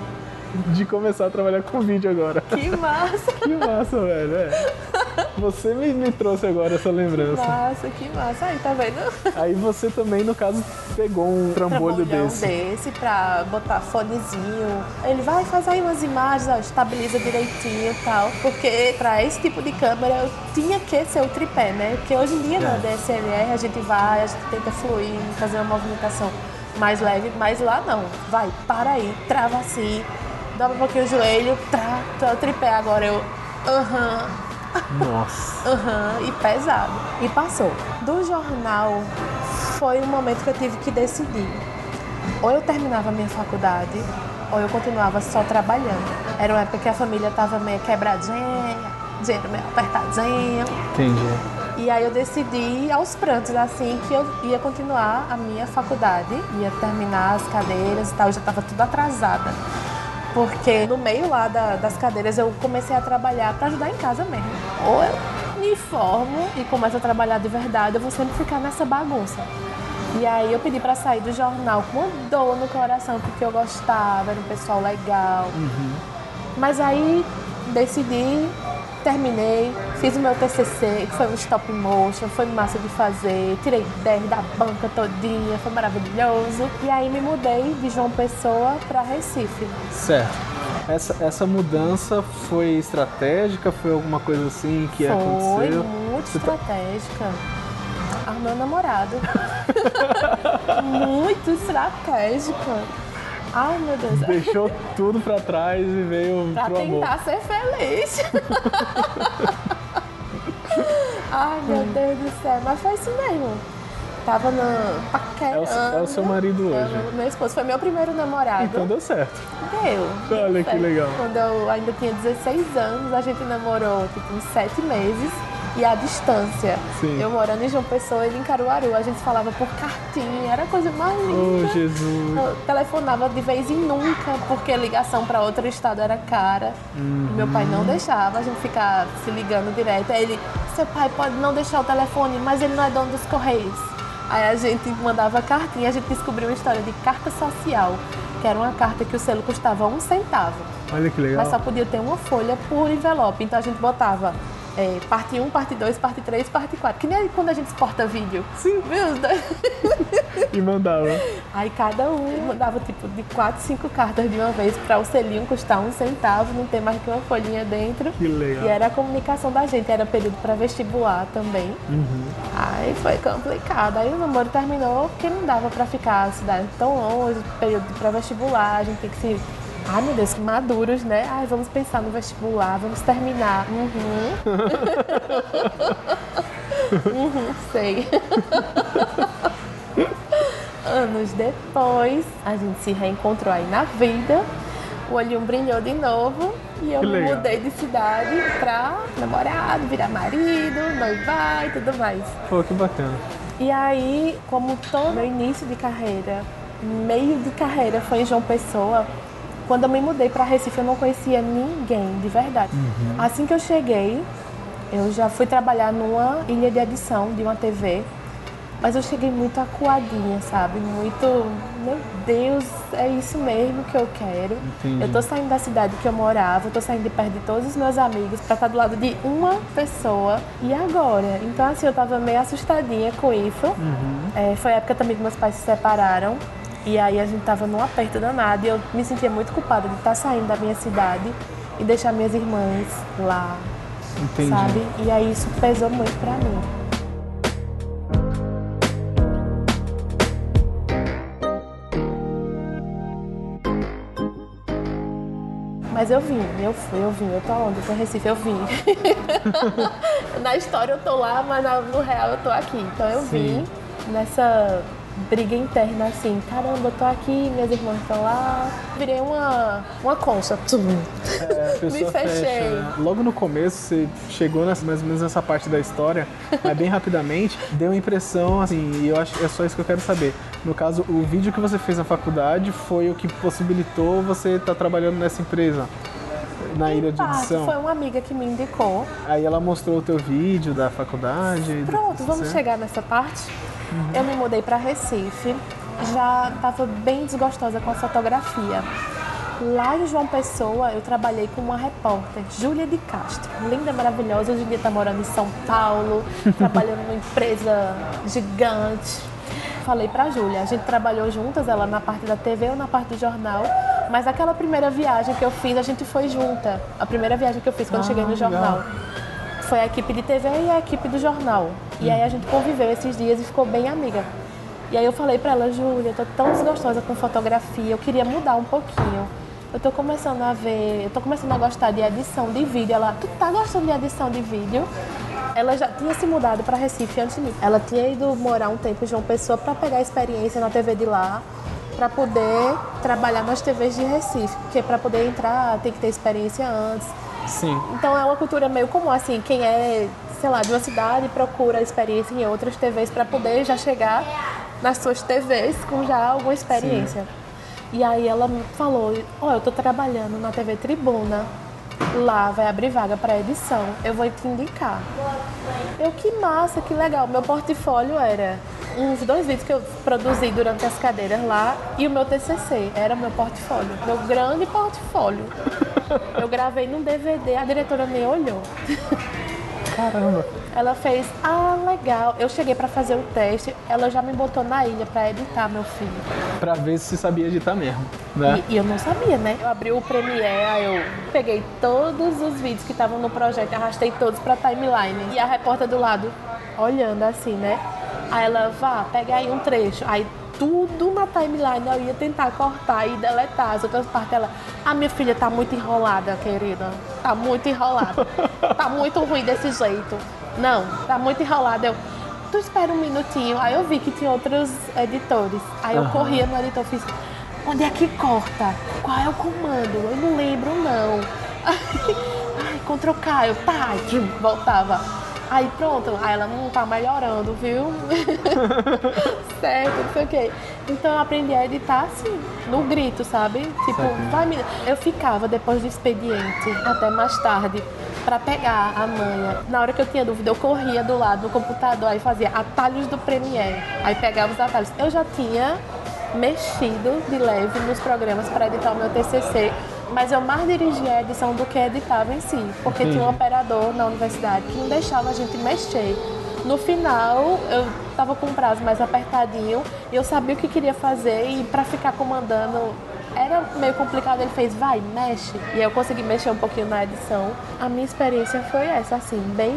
de começar a trabalhar com vídeo agora. Que massa, Que massa, velho. É. Você me, me trouxe agora essa lembrança. massa, que massa. Aí, tá vendo? Aí você também, no caso, pegou um trambolho desse. desse pra botar fonezinho. Ele vai, faz aí umas imagens, ó, estabiliza direitinho e tal. Porque pra esse tipo de câmera eu tinha que ser o tripé, né? Porque hoje em dia na É. DSLR a gente vai, a gente tenta fluir, fazer uma movimentação mais leve, mas lá não. Vai, para aí, trava assim, dobra um pouquinho o joelho, tu é o tripé. Agora eu, aham, Nossa. Aham, e pesado. E passou. Do jornal foi um momento que eu tive que decidir. Ou eu terminava a minha faculdade, ou eu continuava só trabalhando. Era uma época que a família estava meio quebradinha, dinheiro meio apertadinho. Entendi. E aí eu decidi aos prantos, assim, que eu ia continuar a minha faculdade, ia terminar as cadeiras e tal, eu já estava tudo atrasada. Porque no meio lá da- das cadeiras eu comecei a trabalhar para ajudar em casa mesmo. Ou eu me formo e começo a trabalhar de verdade, eu vou sempre ficar nessa bagunça. E aí eu pedi para sair do jornal com uma dor no coração, porque eu gostava, era um pessoal legal. Mas aí decidi, terminei, fiz o meu TCC, que foi um stop motion, foi massa de fazer, tirei 10 da banca todinha, foi maravilhoso. E aí me mudei de João Pessoa para Recife. Certo. Essa, essa mudança foi estratégica? Foi alguma coisa assim que foi aconteceu? muito Você tá- estratégica. Armou namorado. muito estratégica. Ai, meu Deus. Deixou tudo pra trás e veio Pra pro amor. tentar ser feliz. Ai, meu Deus do céu. Mas foi isso mesmo. Tava no paquerando. É o, é o seu marido É, hoje. meu- Meu esposo foi meu primeiro namorado. Então deu certo. Deu. deu Olha que certo. legal. Quando eu ainda tinha 16 anos, a gente namorou tipo uns 7 meses. E à distância. Sim. Eu morando em João Pessoa, ele em Caruaru. A gente falava por cartinha, era a coisa mais Oh, linda. Jesus. Eu telefonava de vez em nunca, porque a ligação para outro estado era cara. Uhum. Meu pai não deixava a gente ficar se ligando direto. Aí ele, seu pai pode não deixar o telefone, mas ele não é dono dos correios. Aí a gente mandava cartinha, a gente descobriu uma história de carta social, que era uma carta que o selo custava um centavo. Olha que legal. Mas só podia ter uma folha por envelope. Então a gente botava é, parte 1, parte 2, parte 3, parte 4. Que nem quando a gente exporta vídeo. Sim. Viu? E mandava. Aí cada um mandava tipo de 4, 5 cartas de uma vez para o selinho custar um centavo, não ter mais que uma folhinha dentro. Que legal. E era a comunicação da gente, era período para vestibular também. Uhum. Aí foi complicado. Aí o namoro terminou porque não dava para ficar a cidade tão longe, período para vestibular, a gente tem que se. Ai meu Deus, que maduros, né? Ai, vamos pensar no vestibular, vamos terminar. Uhum. uhum, sei. Anos depois, a gente se reencontrou aí na vida. o olhinho brilhou de novo e eu me mudei de cidade pra namorado, virar marido, noivar e tudo mais. Pô, que bacana. E aí, como todo meu início de carreira, meio de carreira foi em João Pessoa, quando eu me mudei para Recife eu não conhecia ninguém, de verdade. Assim que eu cheguei, eu já fui trabalhar numa ilha de edição de uma TV, mas eu cheguei muito acuadinha, sabe? Muito, meu Deus, é isso mesmo que eu quero. Entendi. Eu tô saindo da cidade que eu morava, eu tô saindo de perto de todos os meus amigos pra estar do lado de uma pessoa. E agora? Então, assim, eu tava meio assustadinha com isso. É, foi a época também que meus pais se separaram. E aí a gente tava num aperto danado e eu me sentia muito culpada de estar saindo da minha cidade e deixar minhas irmãs lá, Entendi. sabe? E aí isso pesou muito pra mim. Mas eu vim, eu fui, eu vim, eu tô onde? Eu tô em Recife, eu vim. Na história eu tô lá, mas no real eu tô aqui. Então eu vim nessa briga interna assim, caramba, eu tô aqui, minhas irmãs estão lá. Virei uma, uma concha. É, a Me fechei. fecha. Logo no começo, você chegou nessa, mais ou menos nessa parte da história, mas bem rapidamente, deu a impressão, assim, e eu acho que é só isso que eu quero saber. No caso, o vídeo que você fez na faculdade foi o que possibilitou você estar trabalhando nessa empresa, na ilha de edição. foi uma amiga que me indicou. Aí ela mostrou o teu vídeo da faculdade. Pronto, vamos chegar nessa parte. Eu me mudei para Recife, já estava bem desgostosa com a fotografia. Lá em João Pessoa, eu trabalhei com uma repórter, Júlia de Castro. Linda, maravilhosa. Hoje em dia está morando em São Paulo, trabalhando numa empresa gigante. Falei para Júlia, a gente trabalhou juntas, ela na parte da TV ou na parte do jornal. Mas aquela primeira viagem que eu fiz, a gente foi junta. A primeira viagem que eu fiz quando Ah, cheguei no legal. jornal. Foi a equipe de TV e a equipe do jornal. E aí a gente conviveu esses dias e ficou bem amiga. E aí eu falei pra ela, Júlia, eu tô tão desgostosa com fotografia, eu queria mudar um pouquinho. Eu tô começando a ver, eu tô começando a gostar de edição de vídeo. Ela, tu tá gostando de edição de vídeo? Ela já tinha se mudado para Recife antes de mim. Ela tinha ido morar um tempo em João Pessoa para pegar experiência na TV de lá, para poder trabalhar nas TVs de Recife, porque para poder entrar tem que ter experiência antes. Sim. Então é uma cultura meio comum, assim, quem é, sei lá, de uma cidade procura experiência em outras TVs para poder já chegar nas suas TVs com já alguma experiência. E aí ela falou, ó, eu tô trabalhando na TV Tribuna, lá vai abrir vaga para edição, eu vou te indicar. Eu, que massa, que legal. Meu portfólio era uns dois vídeos que eu produzi durante as cadeiras lá e o meu TCC era meu portfólio, meu grande portfólio. Eu gravei num DVD, a diretora nem olhou. Caramba. Ela fez, ah, legal. Eu cheguei pra fazer o teste, ela já me botou na ilha pra editar, meu filho. Pra ver se sabia editar mesmo, né? E, e eu não sabia, né? Eu abri o Premiere, aí eu peguei todos os vídeos que estavam no projeto, arrastei todos pra timeline. E a repórter do lado, olhando assim, né? Aí ela, vá, pega aí um trecho. Aí tudo na timeline eu ia tentar cortar e deletar as outras partes. Ela, a minha filha tá muito enrolada, querida. Tá muito enrolada. Tá muito ruim desse jeito. Não, tá muito enrolada. Eu, tu espera um minutinho. Aí eu vi que tinha outros editores. Aí eu Aham. corria no editor, fiz, onde é que corta? Qual é o comando? Eu não lembro, não. Ai, Ctrl K, eu, tá, voltava. Aí pronto, aí ela não tá melhorando, viu? certo, não sei o quê. Então eu aprendi a editar assim, no grito, sabe? Tipo, vai me. Eu ficava depois do expediente até mais tarde pra pegar a manha. Na hora que eu tinha dúvida, eu corria do lado do computador aí fazia atalhos do Premiere. Aí pegava os atalhos. Eu já tinha mexido de leve nos programas para editar o meu TCC, mas eu mais dirigia a edição do que editava em si, porque tinha um operador na universidade que não deixava a gente mexer. No final, eu estava com um prazo mais apertadinho e eu sabia o que queria fazer e para ficar comandando era meio complicado. Ele fez, vai, mexe. E eu consegui mexer um pouquinho na edição. A minha experiência foi essa, assim, bem,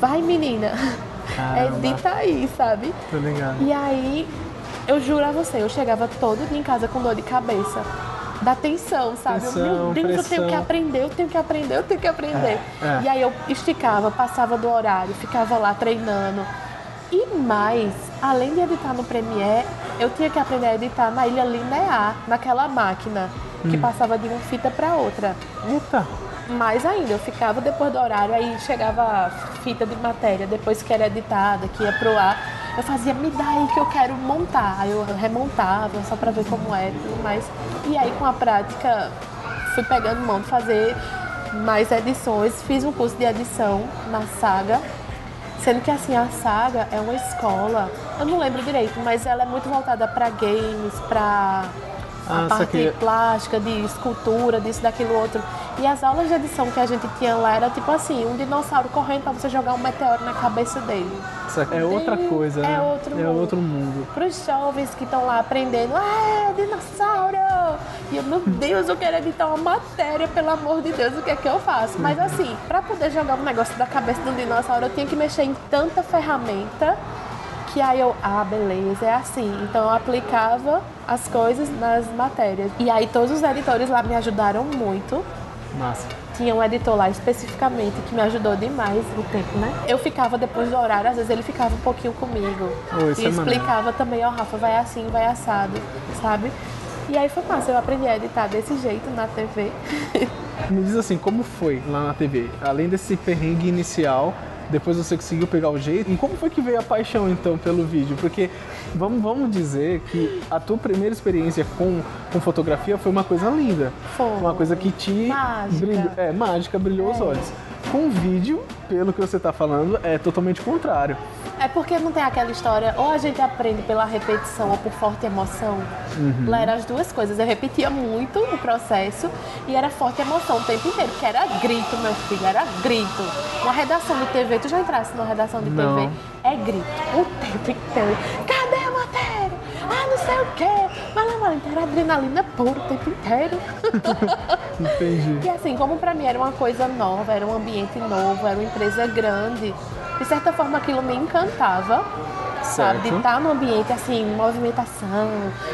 vai menina, Caramba. edita aí, sabe? Tô ligado. E aí, eu juro a você, eu chegava todo dia em casa com dor de cabeça. Da tensão, sabe? Eu, Tensão, Meu Deus, eu tenho que pressão. aprender, eu tenho que aprender, eu tenho que aprender. É, é. E aí eu esticava, passava do horário, ficava lá treinando. E mais, além de editar no Premiere, eu tinha que aprender a editar na ilha linear, naquela máquina. que passava de uma fita para outra. Eita! Mais ainda, eu ficava depois do horário, aí chegava a fita de matéria, depois que era editada, que ia pro ar, eu fazia, me dá aí que eu quero montar. Aí eu remontava só pra ver como é e tudo mais. E aí com a prática fui pegando mão de fazer mais edições, fiz um curso de edição na Saga, sendo que assim a Saga é uma escola, eu não lembro direito, mas ela é muito voltada para games, para Ah, a parte saquei. plástica, de escultura, disso, daquilo outro. E as aulas de edição que a gente tinha lá era tipo assim, um dinossauro correndo para você jogar um meteoro na cabeça dele. Saca- É outra coisa, é né? outro é mundo. outro mundo. Para os jovens que estão lá aprendendo, ah, dinossauro! E eu, meu Deus, eu quero editar uma matéria, pelo amor de Deus, o que é que eu faço? Mas assim, para poder jogar um negócio da cabeça do dinossauro, eu tinha que mexer em tanta ferramenta que aí eu, ah, beleza, é assim. Então eu aplicava as coisas nas matérias. E aí todos os editores lá me ajudaram muito. Massa. Tinha um editor lá especificamente que me ajudou demais o tempo, né? Eu ficava depois do horário, às vezes ele ficava um pouquinho comigo. Oh, e é maneiro. explicava também, ó, Rafa, vai assim, vai assado, sabe? E aí foi massa, eu aprendi a editar desse jeito na TV. Me diz assim, como foi lá na TV? Além desse perrengue inicial, depois você conseguiu pegar o jeito. E como foi que veio a paixão então pelo vídeo? Porque vamos, vamos dizer que a tua primeira experiência com, com fotografia foi uma coisa linda. Foi. Uma coisa que te Mágica. brilhou, é, mágica, brilhou os É. olhos. Com vídeo, pelo que você está falando, é totalmente contrário. É porque não tem aquela história, ou a gente aprende pela repetição ou por forte emoção. Uhum. Lá eram as duas coisas. Eu repetia muito o processo e era forte emoção o tempo inteiro, porque era grito, meu filho, era grito. Uma redação de TV, tu já entrasse numa redação de Não. TV? É grito o tempo inteiro. Cadê a matéria? Ah, não sei o quê. Mas lá, mano, era adrenalina pura o tempo inteiro. Entendi. E assim, como pra mim era uma coisa nova, era um ambiente novo, era uma empresa grande, de certa forma aquilo me encantava, sabe? De Certo. estar num ambiente assim, movimentação,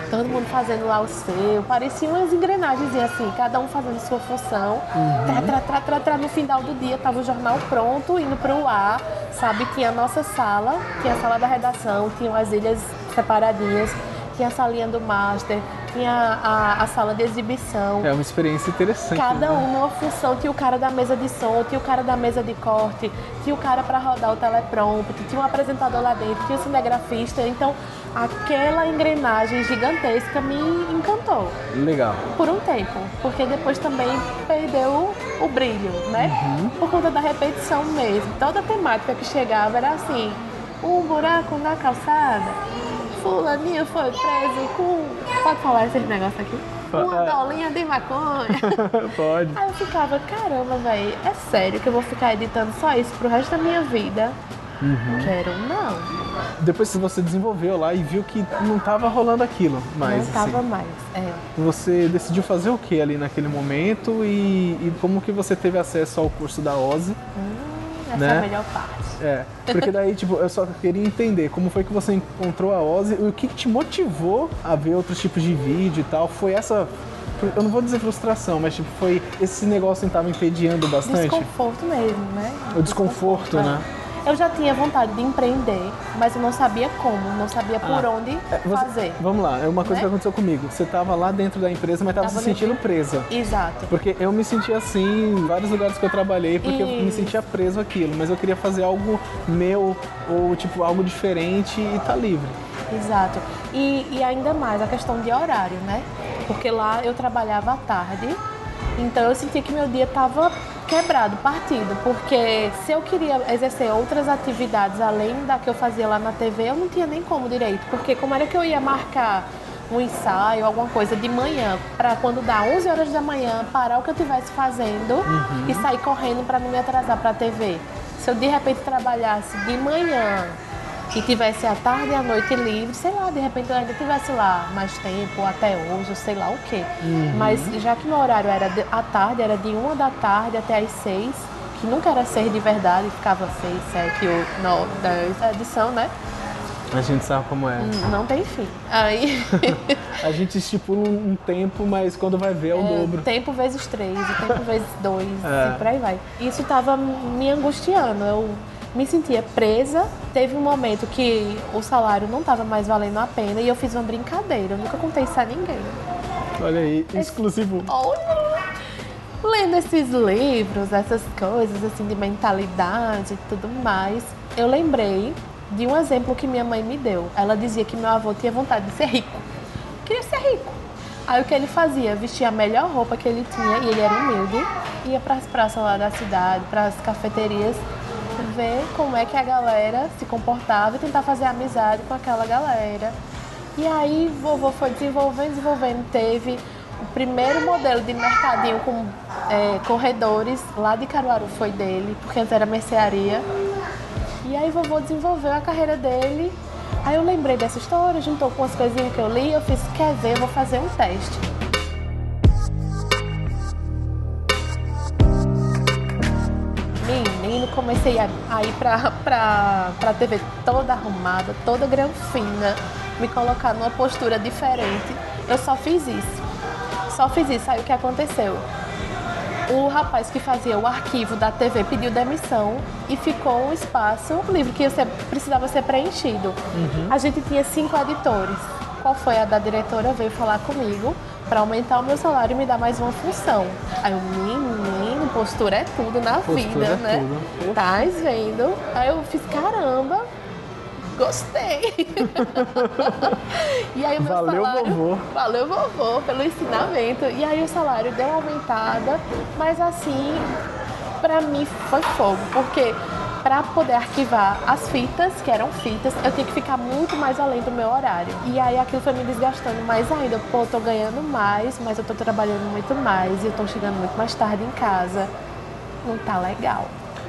todo mundo fazendo lá o seu. Pareciam umas engrenagens assim, cada um fazendo sua função. Tra, tra, tra, tra, tra. No final do dia tava o jornal pronto, indo pro ar, sabe? Tinha a nossa sala, tinha a sala da redação, tinham as ilhas separadinhas, tinha a salinha do master, tinha a, a sala de exibição. É uma experiência interessante. Cada né? um numa função, tinha o cara da mesa de som, tinha o cara da mesa de corte, tinha o cara para rodar o teleprompter, tinha um apresentador lá dentro, tinha o cinegrafista. Então, aquela engrenagem gigantesca me encantou Legal. por um tempo, porque depois também perdeu o brilho, né? Por conta da repetição mesmo. Toda a temática que chegava era assim: um buraco na calçada. Fulaninho foi preso com. Pode falar esses negócios aqui? Uma É. dolinha de maconha. Pode. Aí eu ficava, caramba, velho, é sério que eu vou ficar editando só isso pro resto da minha vida? Quero não. Depois que você desenvolveu lá e viu que não tava rolando aquilo mais. não tava assim, mais. É. Você decidiu fazer o que ali naquele momento e, e como que você teve acesso ao curso da OSE? Essa Né? é a melhor parte. É, porque daí, tipo, eu só queria entender como foi que você encontrou a OSE e o que que te motivou a ver outros tipos de vídeo e tal. Foi essa, eu não vou dizer frustração, mas tipo, foi esse negócio que tava entediando bastante? Desconforto mesmo, né? O desconforto, é. né? Eu já tinha vontade de empreender, mas eu não sabia como, não sabia por Ah. onde É, você- fazer. Vamos lá, é uma coisa Né? que aconteceu comigo. Você tava lá dentro da empresa, mas tava, Tava se sentindo dentro- presa. Exato. Porque eu me senti assim em vários lugares que eu trabalhei, porque eu me Isso. sentia preso àquilo, mas eu queria fazer algo meu ou tipo algo diferente e tá livre. Exato. E, e ainda mais a questão de horário, né? Porque lá eu trabalhava à tarde, então eu sentia que meu dia estava quebrado, partido, porque se eu queria exercer outras atividades além da que eu fazia lá na TV, eu não tinha nem como direito, porque como era que eu ia marcar um ensaio, alguma coisa de manhã, para quando dá 11 horas da manhã, parar o que eu estivesse fazendo e sair correndo para não me atrasar para a TV. Se eu de repente trabalhasse de manhã e tivesse a tarde e a noite livre, sei lá, de repente eu ainda tivesse lá mais tempo, até hoje, sei lá o quê. Mas já que meu horário era de, à tarde, era de uma da tarde até às seis, que nunca era seis de verdade, ficava seis, sete, oito, nove, dez, a edição, né? A gente sabe como é. Não tem fim. Aí, A gente estipula um tempo, mas quando vai ver é o dobro. tempo vezes três, o tempo vezes dois, É. e por aí vai. Isso tava me angustiando. Eu me sentia presa. Teve um momento que o salário não estava mais valendo a pena e eu fiz uma brincadeira. Eu nunca contei isso a ninguém. Olha aí, exclusivo. Olha! Lendo esses livros, essas coisas assim de mentalidade e tudo mais, eu lembrei de um exemplo que minha mãe me deu. Ela dizia que meu avô tinha vontade de ser rico. Queria ser rico. Aí o que ele fazia? Vestia a melhor roupa que ele tinha, e ele era humilde, ia para as praças lá da cidade, para as cafeterias, ver como é que a galera se comportava e tentar fazer amizade com aquela galera. E aí vovô foi desenvolvendo, desenvolvendo, teve o primeiro modelo de mercadinho com é, corredores lá de Caruaru foi dele, porque antes era mercearia. E aí vovô desenvolveu a carreira dele Aí eu lembrei dessa história, juntou com as coisinhas que eu li, eu fiz, quer ver, eu vou fazer um teste. Menino, comecei a, ir pra, pra, pra TV toda arrumada, toda granfina, me colocar numa postura diferente. Eu só fiz isso. Só fiz isso. Aí o que aconteceu? o rapaz que fazia o arquivo da TV pediu demissão e ficou um espaço livre que ser, precisava ser preenchido. Uhum. A gente tinha cinco editores. Qual foi a da diretora? Veio falar comigo para aumentar o meu salário e me dar mais uma função. Aí o menino, postura é tudo na postura vida, é né? Tudo. Tá vendo? Aí eu fiz, caramba, gostei. e aí o meu valeu, salário. Vovô. Valeu, vovô, pelo ensinamento. E aí o salário deu uma aumentada, mas assim, para mim foi fogo, porque para poder arquivar as fitas, que eram fitas, eu tinha que ficar muito mais além do meu horário. E aí aquilo foi me desgastando mais ainda. Pô, eu tô ganhando mais, mas eu tô trabalhando muito mais e eu tô chegando muito mais tarde em casa. Não tá legal.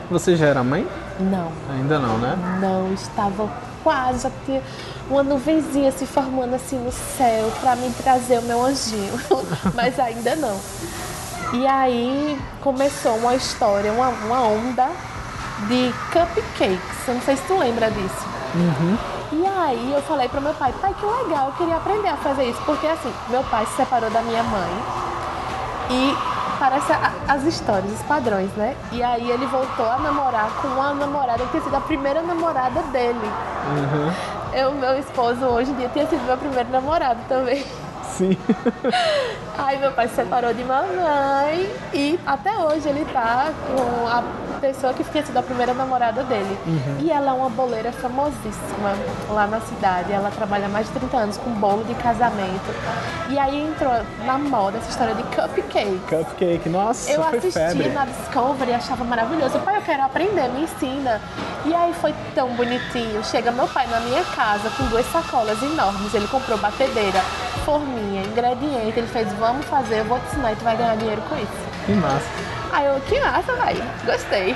Você já era mãe? Não. Ainda não, né? Não, estava quase, já tinha uma nuvenzinha se formando assim no céu para me trazer o meu anjinho, mas ainda não. E aí começou uma história, uma, uma onda de cupcakes. Eu não sei se tu lembra disso. Uhum. E aí eu falei pro meu pai, pai, que legal, eu queria aprender a fazer isso. Porque assim, meu pai se separou da minha mãe e parece a, as histórias, os padrões, né? E aí ele voltou a namorar com uma namorada que tinha sido a primeira namorada dele. Uhum. Eu, meu esposo hoje em dia tinha sido meu primeiro namorado também. Sim. Aí meu pai se separou de mamãe e até hoje ele tá com a pessoa que tinha sido a primeira namorada dele. Uhum. E ela é uma boleira famosíssima lá na cidade. Ela trabalha há mais de 30 anos com bolo de casamento. E aí entrou na moda essa história de cupcake. Cupcake, nossa, Eu foi assistia febre. na Discovery e achava maravilhoso. Pai, eu quero aprender, me ensina. E aí foi tão bonitinho. Chega meu pai na minha casa com duas sacolas enormes. Ele comprou batedeira, forminha, ingrediente. Ele fez, vamos fazer, eu vou te ensinar e tu vai ganhar dinheiro com isso. Que massa. Aí eu, que massa, vai, gostei.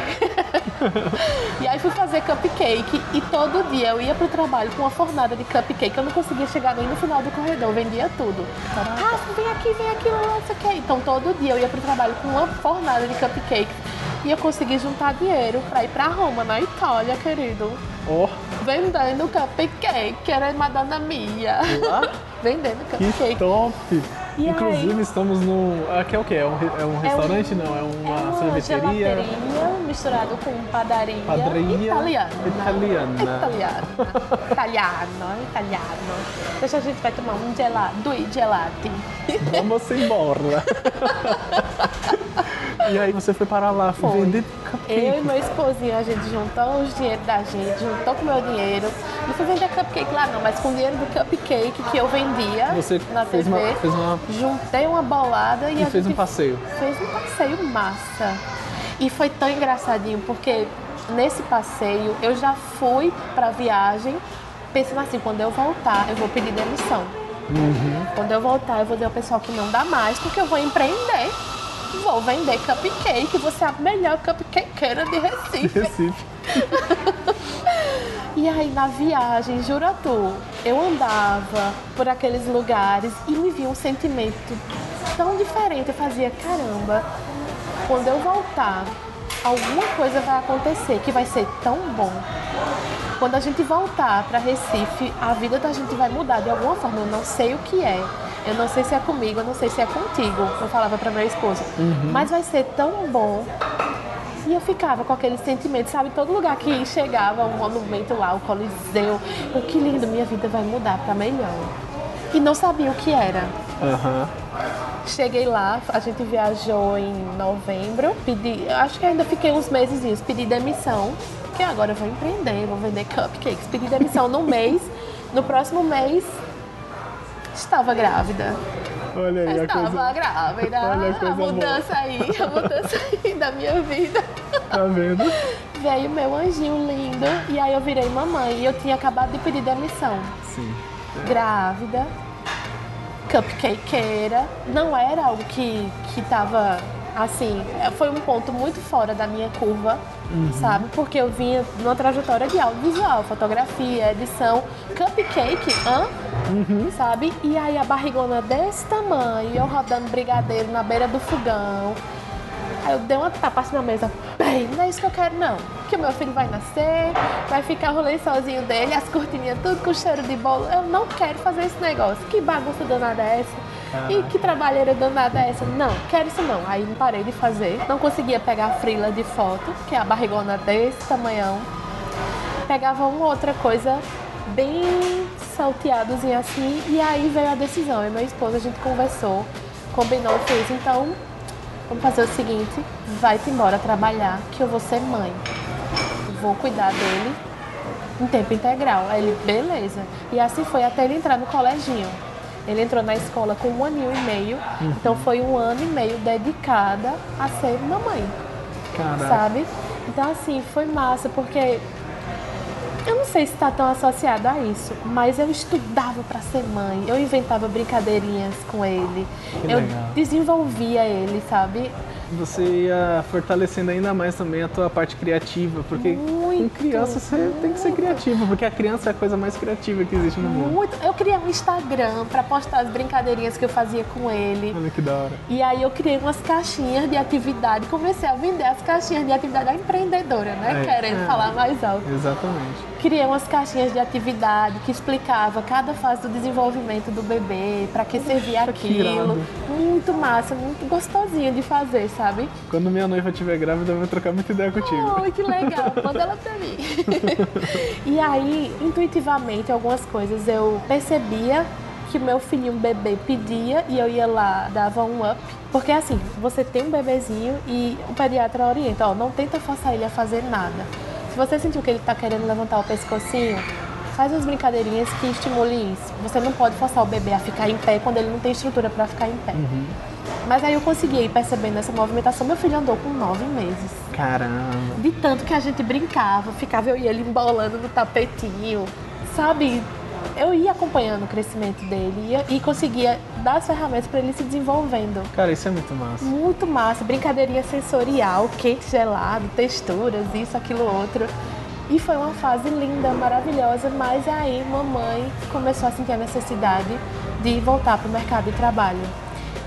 e aí fui fazer cupcake e todo dia eu ia pro trabalho com uma fornada de cupcake. Eu não conseguia chegar nem no final do corredor, vendia tudo. Ah, vem aqui, vem aqui, não sei o que. Então todo dia eu ia pro trabalho com uma fornada de cupcake e eu consegui juntar dinheiro pra ir pra Roma, na Itália, querido. Oh. Vendendo cupcake, era Madonna Mia. Vendendo cupcake. Que top! E Inclusive aí? estamos no. Aqui é o quê? É um, é um restaurante? É um, não, é uma, é uma sorveteria. misturado com padaria, Padaria italiana. italiana. Italiana. italiano, italiano. Hoje a gente vai tomar um gelato, due gelati. Vamos embora. e aí você foi para lá Foi. vender cupcake. Eu e meu esposinho, a gente juntou os dinheiros da gente, juntou com o meu dinheiro. Não fui vender cupcake lá não, mas com o dinheiro do cupcake que eu vendia Você na fez TV. uma- fez uma- Juntei uma bolada e, E fez um passeio. Fez um passeio massa. E foi tão engraçadinho, porque nesse passeio eu já fui pra viagem pensando assim, quando eu voltar, eu vou pedir demissão. Uhum. Quando eu voltar, eu vou dizer ao pessoal que não dá mais, porque eu vou empreender. Vou vender cupcake, vou ser a melhor cupcakeira de Recife. Recife. E aí na viagem, jura tu, eu andava por aqueles lugares e me vi um sentimento tão diferente. Eu fazia, caramba, quando eu voltar, alguma coisa vai acontecer que vai ser tão bom. Quando a gente voltar para Recife, a vida da gente vai mudar de alguma forma. Eu não sei o que é. Eu não sei se é comigo, eu não sei se é contigo. Eu falava para meu esposo. Mas vai ser tão bom. E eu ficava com aquele sentimento, sabe? Todo lugar que chegava, um monumento lá, o Coliseu. Eu, que lindo, minha vida vai mudar para melhor. E não sabia o que era. Aham. Cheguei lá, a gente viajou em novembro, pedi, acho que ainda fiquei uns meses, pedi demissão, que agora eu vou empreender, vou vender cupcakes. Pedi demissão no mês, no próximo mês estava grávida. Olha aí, a Estava coisa. grávida. Olha a coisa a mudança aí, a mudança aí da minha vida. Tá vendo? Veio meu anjinho lindo e aí eu virei mamãe e eu tinha acabado de pedir demissão. Sim. Grávida, cupcakeira, não era algo que, que tava assim, foi um ponto muito fora da minha curva, sabe? Porque eu vinha numa trajetória de audiovisual, fotografia, edição, cupcake, hã? Sabe? E aí a barrigona desse tamanho, eu rodando brigadeiro na beira do fogão. Aí eu dei uma tapa assim na mesa, bem, não é isso que eu quero não. Que o meu filho vai nascer, vai ficar o lençolzinho dele, as cortininhas tudo com cheiro de bolo. Eu não quero fazer esse negócio. Que bagunça danada é essa? E que trabalheira danada é essa? Não, quero isso não. Aí parei de fazer. Não conseguia pegar a frila de foto, que é a barrigona desse tamanhão. Pegava uma outra coisa bem salteadozinha assim. E aí veio a decisão. E meu esposo, a gente conversou, combinou, fez. Então, vamos fazer o seguinte. Vai-te embora trabalhar, que eu vou ser mãe. Vou cuidar dele em tempo integral. Aí ele, beleza. E assim foi até ele entrar no coleginho. Ele entrou na escola com um aninho e meio, então foi um ano e meio dedicada a ser mamãe, Caraca. sabe? Então assim, foi massa, porque eu não sei se está tão associado a isso, mas eu estudava para ser mãe, eu inventava brincadeirinhas com ele, Que eu legal. desenvolvia ele, sabe? Você ia fortalecendo ainda mais também a tua parte criativa, porque com Muito, criança você tem que ser criativo, porque a criança é a coisa mais criativa que existe no mundo. Muito. Eu criei um Instagram para postar as brincadeirinhas que eu fazia com ele. Olha que da hora. E aí eu criei umas caixinhas de atividade, comecei a vender as caixinhas de atividade empreendedora, né? É, Querendo é. falar mais alto. Exatamente. Criei umas caixinhas de atividade que explicava cada fase do desenvolvimento do bebê, para que servia que aquilo. irado. Muito massa, muito gostosinho de fazer, sabe? Quando minha noiva estiver grávida, eu vou trocar muita ideia contigo. Ai, que legal, manda ela pra mim. e aí, intuitivamente, algumas coisas eu percebia que meu filhinho bebê pedia e eu ia lá, dava um up. Porque assim, você tem um bebezinho e o pediatra orienta, ó, não tenta forçar ele a fazer nada. Se você sentiu que ele tá querendo levantar o pescocinho, faz umas brincadeirinhas que estimulem isso. Você não pode forçar o bebê a ficar em pé quando ele não tem estrutura para ficar em pé. Mas aí eu consegui ir percebendo essa movimentação. Meu filho andou com nove meses. Caramba. De tanto que a gente brincava, ficava eu e ele embolando no tapetinho, sabe? Eu ia acompanhando o crescimento dele ia- e conseguia dar as ferramentas para ele se desenvolvendo. Cara, isso é muito massa. Muito massa, brincadeirinha sensorial, quente, gelado, texturas, isso, aquilo, outro. E foi uma fase linda, maravilhosa, mas aí mamãe começou a sentir a necessidade de voltar para o mercado de trabalho.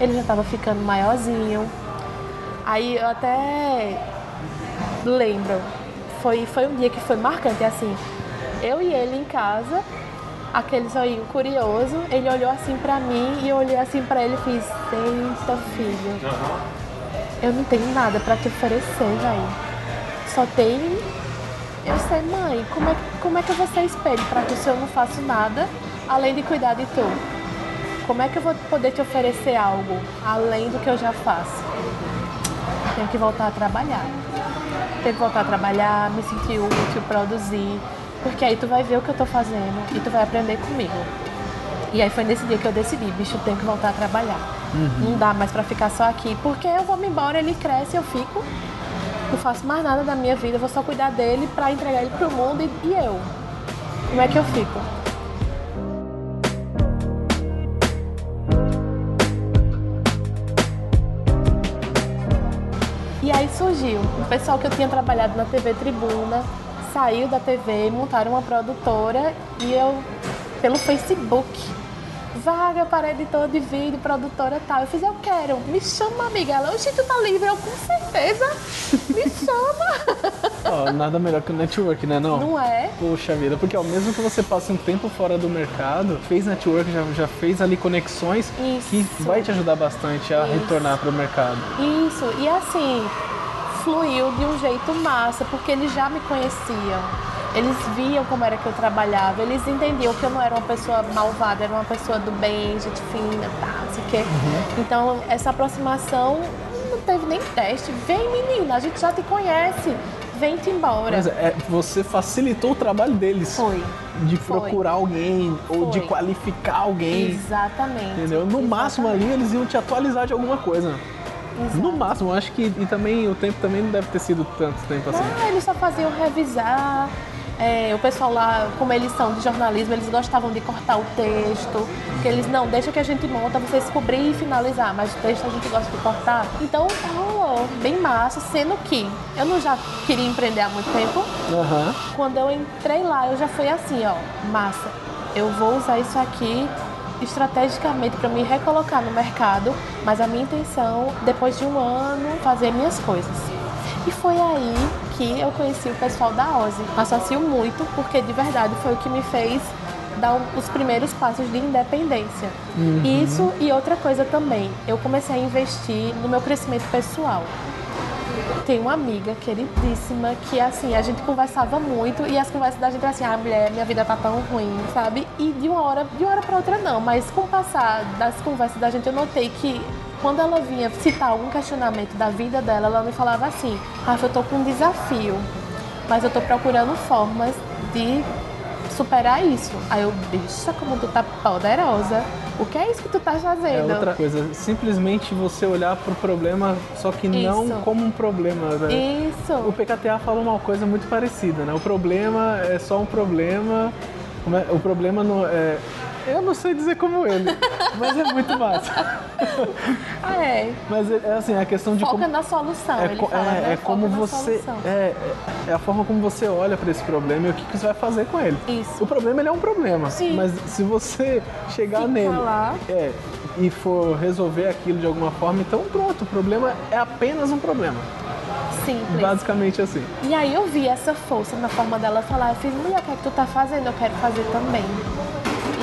Ele já estava ficando maiorzinho. Aí eu até lembro, foi, foi um dia que foi marcante, assim, eu e ele em casa, aquele zoinho curioso, ele olhou assim pra mim e eu olhei assim pra ele e fiz, eita filho, eu não tenho nada pra te oferecer, velho. Só tem eu ser mãe. Como é, como é que eu vou ser espelho pra tu se eu não faço nada além de cuidar de tu? Como é que eu vou poder te oferecer algo além do que eu já faço? Tenho que voltar a trabalhar. Tenho que voltar a trabalhar, me sentir útil, produzir. Porque aí tu vai ver o que eu tô fazendo e tu vai aprender comigo. E aí foi nesse dia que eu decidi, bicho, eu tenho que voltar a trabalhar. Não dá mais pra ficar só aqui. Porque eu vou me embora, ele cresce, eu fico. Não faço mais nada da minha vida, vou só cuidar dele pra entregar ele pro mundo e, e eu. Como é que eu fico? E aí surgiu. O pessoal que eu tinha trabalhado na TV Tribuna, saiu da TV, montaram uma produtora e eu, pelo Facebook, vaga para editor de vídeo, produtora e tal. Eu fiz, eu quero, me chama, amiga. Ela, oxi, tu tá livre? Eu, com certeza, me chama. Ó, nada melhor que o network, né? Não? Não é? Poxa vida, porque ó, mesmo que você passe um tempo fora do mercado, fez network, já, já fez ali conexões Isso. que vai te ajudar bastante a Isso. retornar para o mercado. Isso, e assim, fluiu de um jeito massa, porque eles já me conheciam. Eles viam como era que eu trabalhava, eles entendiam que eu não era uma pessoa malvada, era uma pessoa do bem, gente fina, tá, quer. Uhum. Então, essa aproximação não teve nem teste. Vem, menina, a gente já te conhece. Vem-te embora. Mas é, você facilitou o trabalho deles. Foi. De procurar Foi. alguém ou Foi. de qualificar alguém. Exatamente. Entendeu? No Exatamente. máximo ali eles iam te atualizar de alguma coisa. Exato. No máximo, acho que e também o tempo também não deve ter sido tanto tempo assim. Ah, eles só faziam revisar, é, o pessoal lá, como eles são de jornalismo, eles gostavam de cortar o texto, que eles não, deixa que a gente monta, vocês cobrir e finalizar, mas o texto a gente gosta de cortar. Então rolou, bem massa, sendo que eu não já queria empreender há muito tempo. Uhum. Quando eu entrei lá, eu já fui assim, ó, massa, eu vou usar isso aqui estrategicamente para me recolocar no mercado, mas a minha intenção, depois de um ano, fazer minhas coisas. E foi aí que eu conheci o pessoal da OSE. Associo muito porque de verdade foi o que me fez dar os primeiros passos de independência. Uhum. Isso e outra coisa também, eu comecei a investir no meu crescimento pessoal. Tenho uma amiga queridíssima que assim, a gente conversava muito e as conversas da gente eram assim, ah, mulher, minha vida tá tão ruim, sabe? E de uma hora, de uma hora para outra não, mas com o passar das conversas da gente eu notei que quando ela vinha citar algum questionamento da vida dela, ela me falava assim: Rafa, eu tô com um desafio, mas eu tô procurando formas de superar isso. Aí eu, bicha, como tu tá poderosa. O que é isso que tu tá fazendo? É outra coisa, simplesmente você olhar pro problema, só que Isso. não como um problema. Né? Isso. O PKTA fala uma coisa muito parecida, né? O problema é só um problema. é- O problema não é. Eu não sei dizer como ele, mas é muito massa. Ah, é. Mas é é assim, a questão de Foca como. na solução. É, co- fala, é, né? é como você. É, é- é a forma como você olha para esse problema e o que, que você vai fazer com ele. Isso. O problema ele é um problema. Sim. Mas se você chegar Fica nele lá. é, e for resolver aquilo de alguma forma, então pronto, o problema é apenas um problema. Simples. Basicamente assim. E aí eu vi essa força na forma dela falar, eu fiz, mulher, o que é que tu tá fazendo? Eu quero fazer também.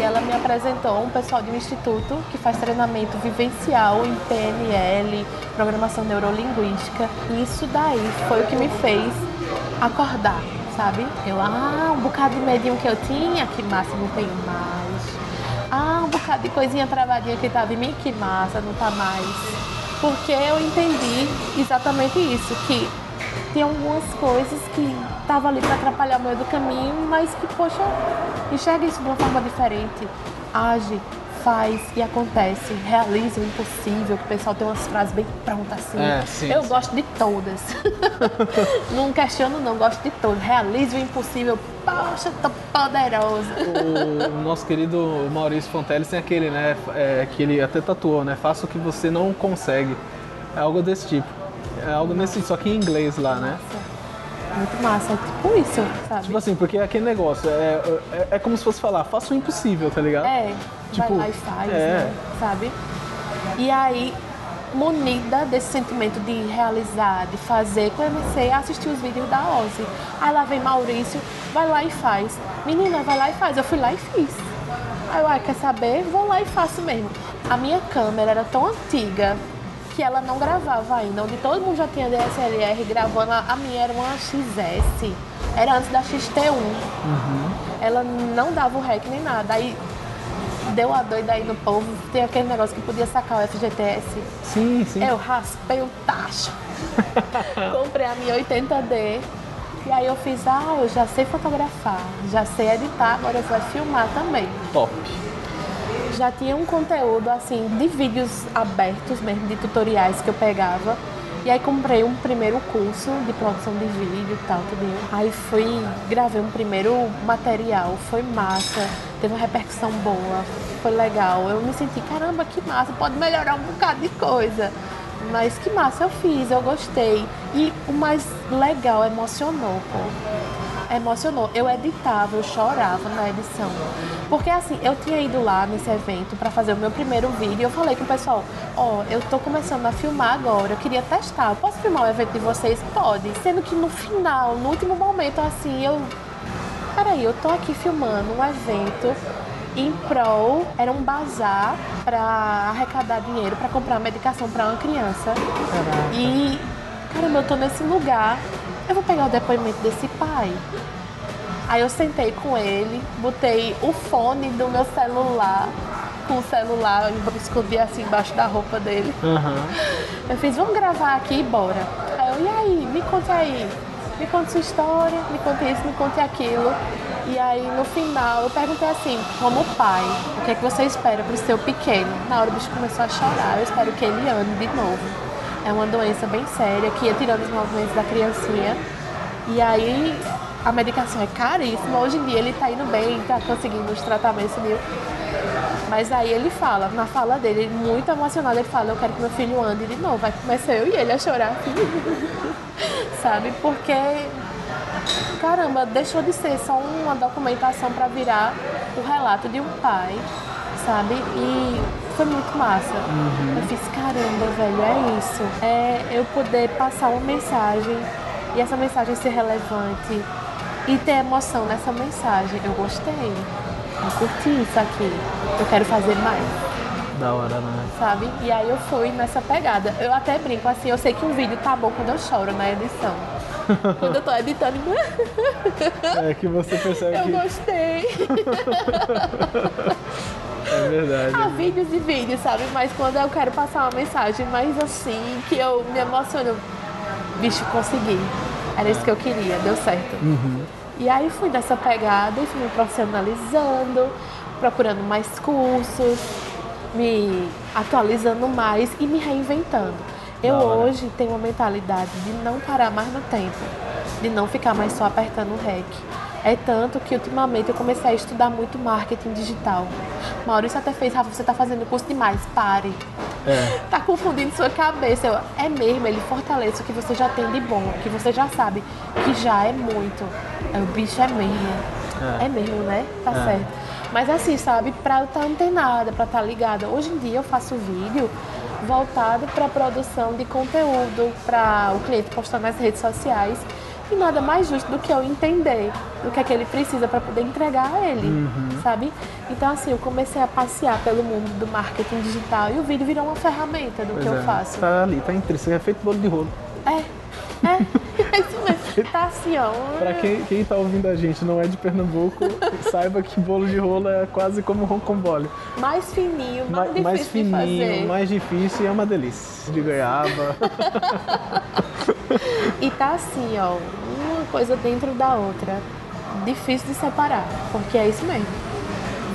E ela me apresentou um pessoal de um instituto que faz treinamento vivencial em PNL, programação neurolinguística. E isso daí foi o que me fez acordar, sabe? Eu, ah, um bocado de medinho que eu tinha, que massa, não tenho mais. Ah, um bocado de coisinha travadinha que tava em mim, que massa, não tá mais. Porque eu entendi exatamente isso, que tem algumas coisas que estavam ali para atrapalhar o meio do caminho, mas que, poxa, enxerga isso de uma forma diferente. Age, faz e acontece, realiza o impossível, que o pessoal tem umas frases bem prontas assim. É, sim, eu sim. gosto de todas. não questiono não, gosto de todas. Realize o impossível, poxa, tô poderosa. O nosso querido Maurício Fonteles tem aquele, né? é, que ele até tatuou, né? Faça o que você não consegue. É algo desse tipo. É algo nesse, só que em inglês lá, né? Muito massa, é tipo isso, sabe? Tipo assim, porque é aquele negócio, é, é, é como se fosse falar, faça o impossível, tá ligado? É, Tipo, vai lá e faz, é. né? Sabe? E aí, munida desse sentimento de realizar, de fazer, comecei a assistir os vídeos da Ozzy. Aí lá vem Maurício, vai lá e faz. Menina, vai lá e faz. Eu fui lá e fiz. Aí eu, ah, quer saber? Vou lá e faço mesmo. A minha câmera era tão antiga que ela não gravava ainda, onde todo mundo já tinha DSLR gravando, a minha era uma XS, era antes da XT1. Ela não dava o rec nem nada. Aí deu a doida aí no povo, tem aquele negócio que podia sacar o FGTS. Sim, sim. Eu raspei o tacho. Comprei a minha 80D. E aí eu fiz, ah, eu já sei fotografar, já sei editar, agora eu vou filmar também. Top. Já tinha um conteúdo assim de vídeos abertos mesmo, de tutoriais que eu pegava. E aí comprei um primeiro curso de produção de vídeo e tal, tudo. Aí fui, gravei um primeiro material, foi massa, teve uma repercussão boa, foi legal. Eu me senti, caramba, que massa, pode melhorar um bocado de coisa. Mas que massa eu fiz, eu gostei. E o mais legal, emocionou, pô emocionou. Eu editava, eu chorava na edição. Porque assim, eu tinha ido lá nesse evento para fazer o meu primeiro vídeo e eu falei com o pessoal, ó, eu tô começando a filmar agora, eu queria testar. Posso filmar o evento de vocês? Pode. Sendo que no final, no último momento, assim, eu. Peraí, eu tô aqui filmando um evento em prol, era um bazar para arrecadar dinheiro para comprar medicação para uma criança. Caraca. E, caramba, eu tô nesse lugar, eu vou pegar o depoimento desse pai. Aí eu sentei com ele, botei o fone do meu celular com o celular, eu escondi assim embaixo da roupa dele. Aham. Eu fiz, vamos gravar aqui e bora. Aí eu, e aí, me conte aí. Me conte sua história, me conte isso, me conte aquilo. E aí no final eu perguntei assim, como pai, o que é que você espera pro seu pequeno? Na hora o bicho começou a chorar, eu espero que ele ande de novo. É uma doença bem séria, que ia tirando os movimentos da criancinha. E aí a medicação é caríssima. Hoje em dia ele tá indo bem, tá conseguindo os tratamentos mil. Mas aí ele fala, na fala dele, ele muito emocionado, ele fala, eu quero que meu filho ande de novo. Aí começa eu e ele a chorar. Sabe? Porque, caramba, deixou de ser só uma documentação para virar o relato de um pai, sabe? E foi muito massa. Eu fiz, caramba, velho, é isso. É eu poder passar uma mensagem e essa mensagem ser relevante e ter emoção nessa mensagem. Eu gostei. Eu curti isso aqui. Eu quero fazer mais, Da hora, né? sabe? E aí eu fui nessa pegada. Eu até brinco assim, eu sei que um vídeo tá bom quando eu choro na edição. quando eu tô editando, É que você percebe eu gostei. é verdade. Há vídeos e vídeos, sabe? Mas quando eu quero passar uma mensagem mais assim, que eu me emociono, bicho, consegui. Era isso que eu queria, deu certo. E aí fui nessa pegada e fui me profissionalizando, procurando mais cursos, me atualizando mais e me reinventando. Eu hoje tenho uma mentalidade de não parar mais no tempo, de não ficar mais só apertando o REC. É tanto que ultimamente eu comecei a estudar muito marketing digital. Maurício até fez, Rafa, você está fazendo curso demais, pare. É. Tá confundindo sua cabeça. Eu, é mesmo, ele fortalece o que você já tem de bom, o que você já sabe, que já é muito. Aí o bicho é mesmo. É. É, mesmo, né? Tá É. certo. Mas assim, sabe, pra eu estar antenada, pra estar ligada. Hoje em dia eu faço vídeo voltado pra produção de conteúdo, pra o cliente postar nas redes sociais. E nada mais justo do que eu entender do que é que ele precisa para poder entregar a ele, Uhum. sabe? Então assim, eu comecei a passear pelo mundo do marketing digital e o vídeo virou uma ferramenta do Pois que eu é. faço. Tá ali, tá intrínseco. É feito bolo de rolo. É, é, é isso mesmo. Tá assim, ó. Pra quem, quem tá ouvindo a gente não é de Pernambuco, saiba que bolo de rolo é quase como roncambole. Mais fininho, mais, mais de fininho, mais difícil e é uma delícia. De goiaba. E tá assim, ó, uma coisa dentro da outra. Difícil de separar, porque é isso mesmo.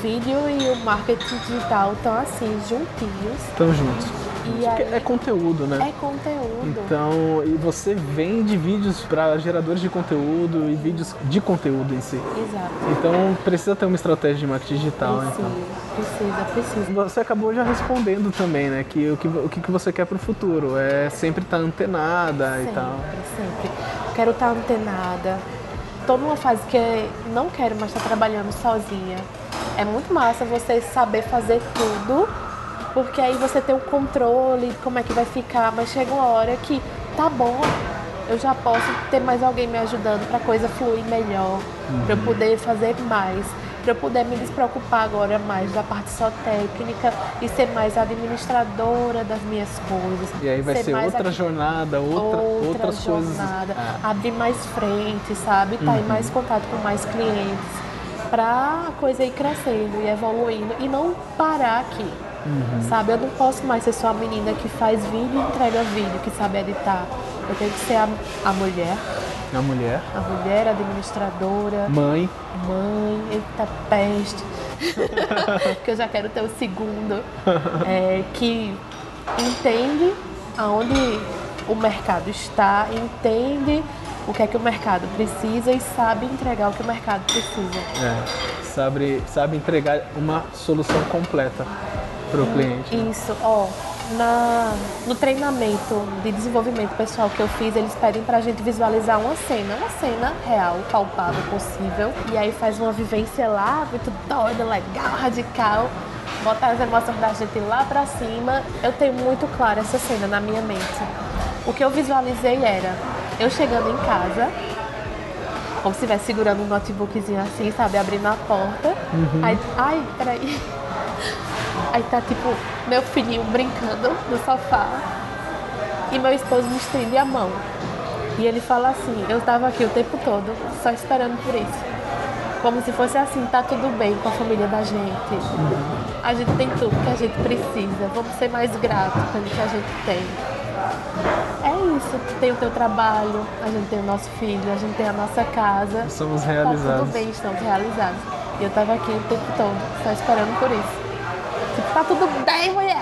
Vídeo e o marketing digital estão assim, juntinhos. Tamo juntos. E aí é conteúdo, né? é conteúdo. Então, e você vende vídeos para geradores de conteúdo e vídeos de conteúdo em si. Exato. Então, precisa ter uma estratégia de marketing digital, né? Precisa, Então. precisa, precisa. Você acabou já respondendo também, né? Que o que, o que você quer pro futuro é sempre estar antenada e Sempre, tal. sempre. Quero estar antenada. Tô numa fase que não quero mais estar trabalhando sozinha. É muito massa você saber fazer tudo, porque aí você tem o controle de como é que vai ficar, mas chega uma hora que tá bom, eu já posso ter mais alguém me ajudando para a coisa fluir melhor, para eu poder fazer mais, para eu poder me despreocupar agora mais da parte só técnica e ser mais administradora das minhas coisas. E aí vai ser mais outra a- jornada, outra, outra outras coisas. jornada, É. abrir mais frente, sabe? Tá em mais contato com mais clientes, pra a coisa ir crescendo e evoluindo e não parar aqui. Sabe, eu não posso mais ser só a menina que faz vídeo e entrega vídeo, que sabe editar. Eu tenho que ser a, a mulher, A mulher, a mulher administradora, mãe, mãe, eita peste. que eu já quero ter o segundo. é, que entende aonde o mercado está, entende o que é que o mercado precisa e sabe entregar o que o mercado precisa. é, sabe, sabe entregar uma solução completa pro cliente. Isso, ó, na, no treinamento de desenvolvimento pessoal que eu fiz, eles pedem pra gente visualizar uma cena, uma cena real, palpável, possível. E aí faz uma vivência lá, muito doida, legal, radical. Botar as emoções da gente lá pra cima. Eu tenho muito claro essa cena na minha mente. O que eu visualizei era eu chegando em casa, como se estivesse segurando um notebookzinho assim, sabe? Abrindo a porta. Aí, ai, peraí. Aí tá tipo meu filhinho brincando no sofá e meu esposo me estende a mão. E ele fala assim, eu tava aqui o tempo todo, só esperando por isso. Como se fosse assim, tá tudo bem com a família da gente. A gente tem tudo que a gente precisa. Vamos ser mais gratos pelo que a gente tem. É isso. Tem o teu trabalho, a gente tem o nosso filho, a gente tem a nossa casa. Somos Tá realizados. tudo bem, estamos realizados. E eu tava aqui o tempo todo, só esperando por isso. Tá tudo bem, mulher.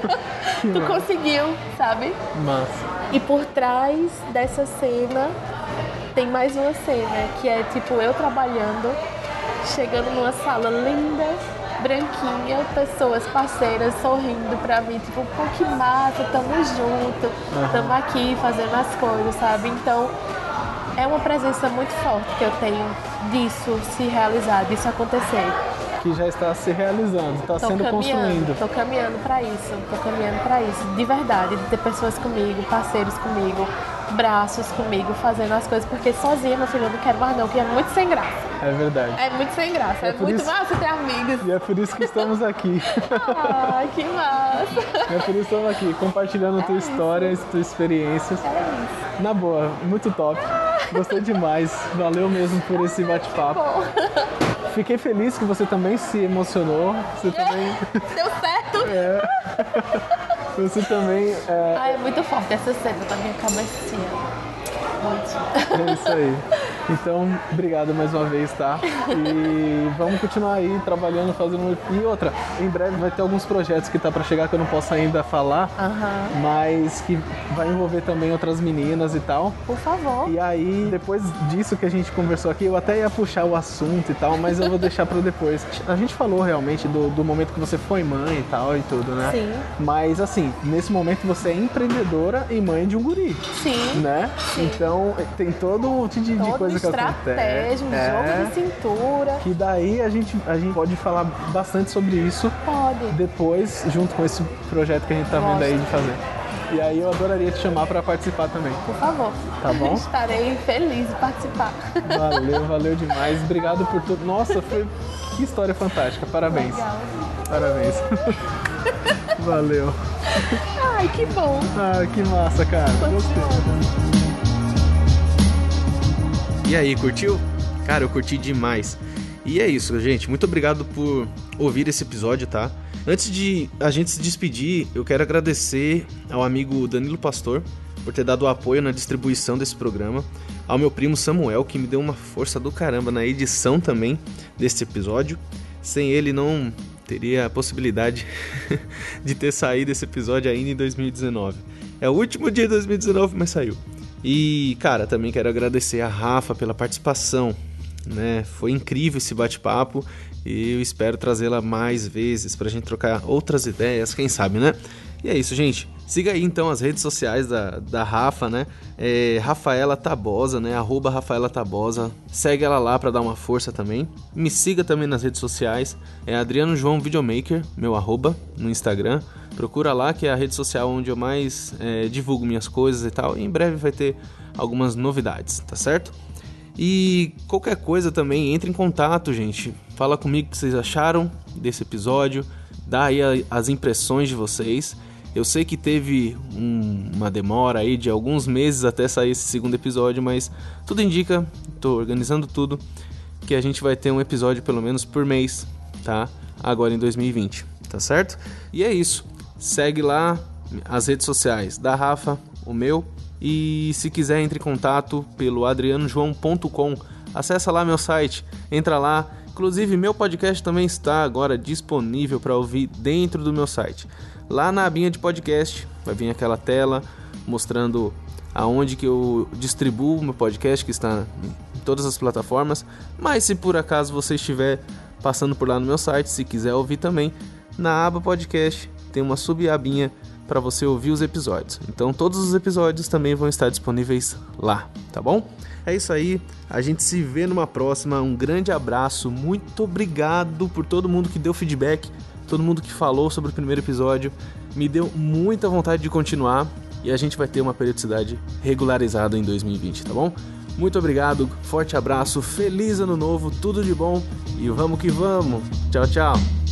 tu conseguiu, sabe? Massa. E por trás dessa cena tem mais uma cena, que é tipo eu trabalhando, chegando numa sala linda, branquinha, pessoas parceiras sorrindo pra mim, tipo, pô, que massa, tamo junto, tamo aqui fazendo as coisas, sabe? Então é uma presença muito forte que eu tenho disso se realizar, disso acontecer. Que já está se realizando, está Tô sendo construindo. tô caminhando pra isso, tô caminhando pra isso, de verdade, de ter pessoas comigo, parceiros comigo, braços comigo, fazendo as coisas, porque sozinha, meu filho, eu não quero mais não, que é muito sem graça. É verdade. É muito sem graça, é, por muito isso- massa ter amigos. E é por isso que estamos aqui. Ai, que massa. É por isso que estamos aqui, compartilhando tua história, as tuas experiências. É isso. Na boa, muito top. Gostei demais. Valeu mesmo por esse bate-papo. Fiquei feliz que você também se emocionou. Você também. deu certo. É, você também. É, Ai, é muito forte essa cena na minha cabecinha. Muito. é isso aí. Então, obrigado mais uma vez, tá? E vamos continuar aí trabalhando, fazendo. E outra, em breve vai ter alguns projetos que tá pra chegar que eu não posso ainda falar, mas que vai envolver também outras meninas e tal. Por favor. E aí, depois disso que a gente conversou aqui, eu até ia puxar o assunto e tal, mas eu vou deixar pra depois. A gente falou realmente do, do momento que você foi mãe e tal e tudo, né? Sim. Mas assim, nesse momento você é empreendedora e mãe de um guri, Sim. né? Então tem todo um monte de, de Toda que estratégia, um. É, jogo de cintura. que daí a gente, a gente pode falar bastante sobre isso Pode. depois, junto com esse projeto que a gente tá vendo aí de fazer. E aí eu adoraria te chamar pra participar também. Por favor. Tá bom? Estarei feliz de participar. Valeu, valeu demais. Obrigado por tudo. Nossa, foi que história fantástica. Parabéns. Legal. Parabéns. Valeu. Ai, que bom. Ah, que massa, cara. Gostei. E aí, curtiu? Cara, eu curti demais. E é isso, gente. Muito obrigado por ouvir esse episódio, tá? Antes de a gente se despedir, eu quero agradecer ao amigo Danilo Pastor por ter dado apoio na distribuição desse programa, ao meu primo Samuel, que me deu uma força do caramba na edição também desse episódio. Sem ele, não teria a possibilidade de ter saído esse episódio ainda em 2019. É o último dia de 2019, mas saiu. E, cara, também quero agradecer a Rafa pela participação, né? Foi incrível esse bate-papo e eu espero trazê-la mais vezes pra gente trocar outras ideias, quem sabe, né? E é isso, gente. Siga aí então as redes sociais da, da Rafa, né? É Rafaela Tabosa, né? Arroba Rafaela Tabosa. Segue ela lá pra dar uma força também. Me siga também nas redes sociais. É Adriano João Videomaker, meu arroba no Instagram. Procura lá que é a rede social onde eu mais é, divulgo minhas coisas e tal. E em breve vai ter algumas novidades, tá certo? E qualquer coisa também, entre em contato, gente. Fala comigo o que vocês acharam desse episódio. Dá aí as impressões de vocês. Eu sei que teve um- uma demora aí de alguns meses até sair esse segundo episódio, mas tudo indica, tô organizando tudo, que a gente vai ter um episódio pelo menos por mês, tá? Agora em 2020, tá certo? E é isso. Segue lá as redes sociais da Rafa, o meu, e se quiser entre em contato pelo adrianojoão.com. Acessa lá meu site, entra lá. Inclusive meu podcast também está agora disponível para ouvir dentro do meu site. Lá na abinha de podcast vai vir aquela tela mostrando aonde que eu distribuo meu podcast que está em todas as plataformas. Mas se por acaso você estiver passando por lá no meu site, se quiser ouvir também, na aba podcast tem uma subabinha para você ouvir os episódios. Então todos os episódios também vão estar disponíveis lá, tá bom? É isso aí, a gente se vê numa próxima. Um grande abraço, muito obrigado por todo mundo que deu feedback, todo mundo que falou sobre o primeiro episódio. Me deu muita vontade de continuar e a gente vai ter uma periodicidade regularizada em 2020, tá bom? Muito obrigado, forte abraço, feliz ano novo, tudo de bom e vamos que vamos. Tchau, tchau.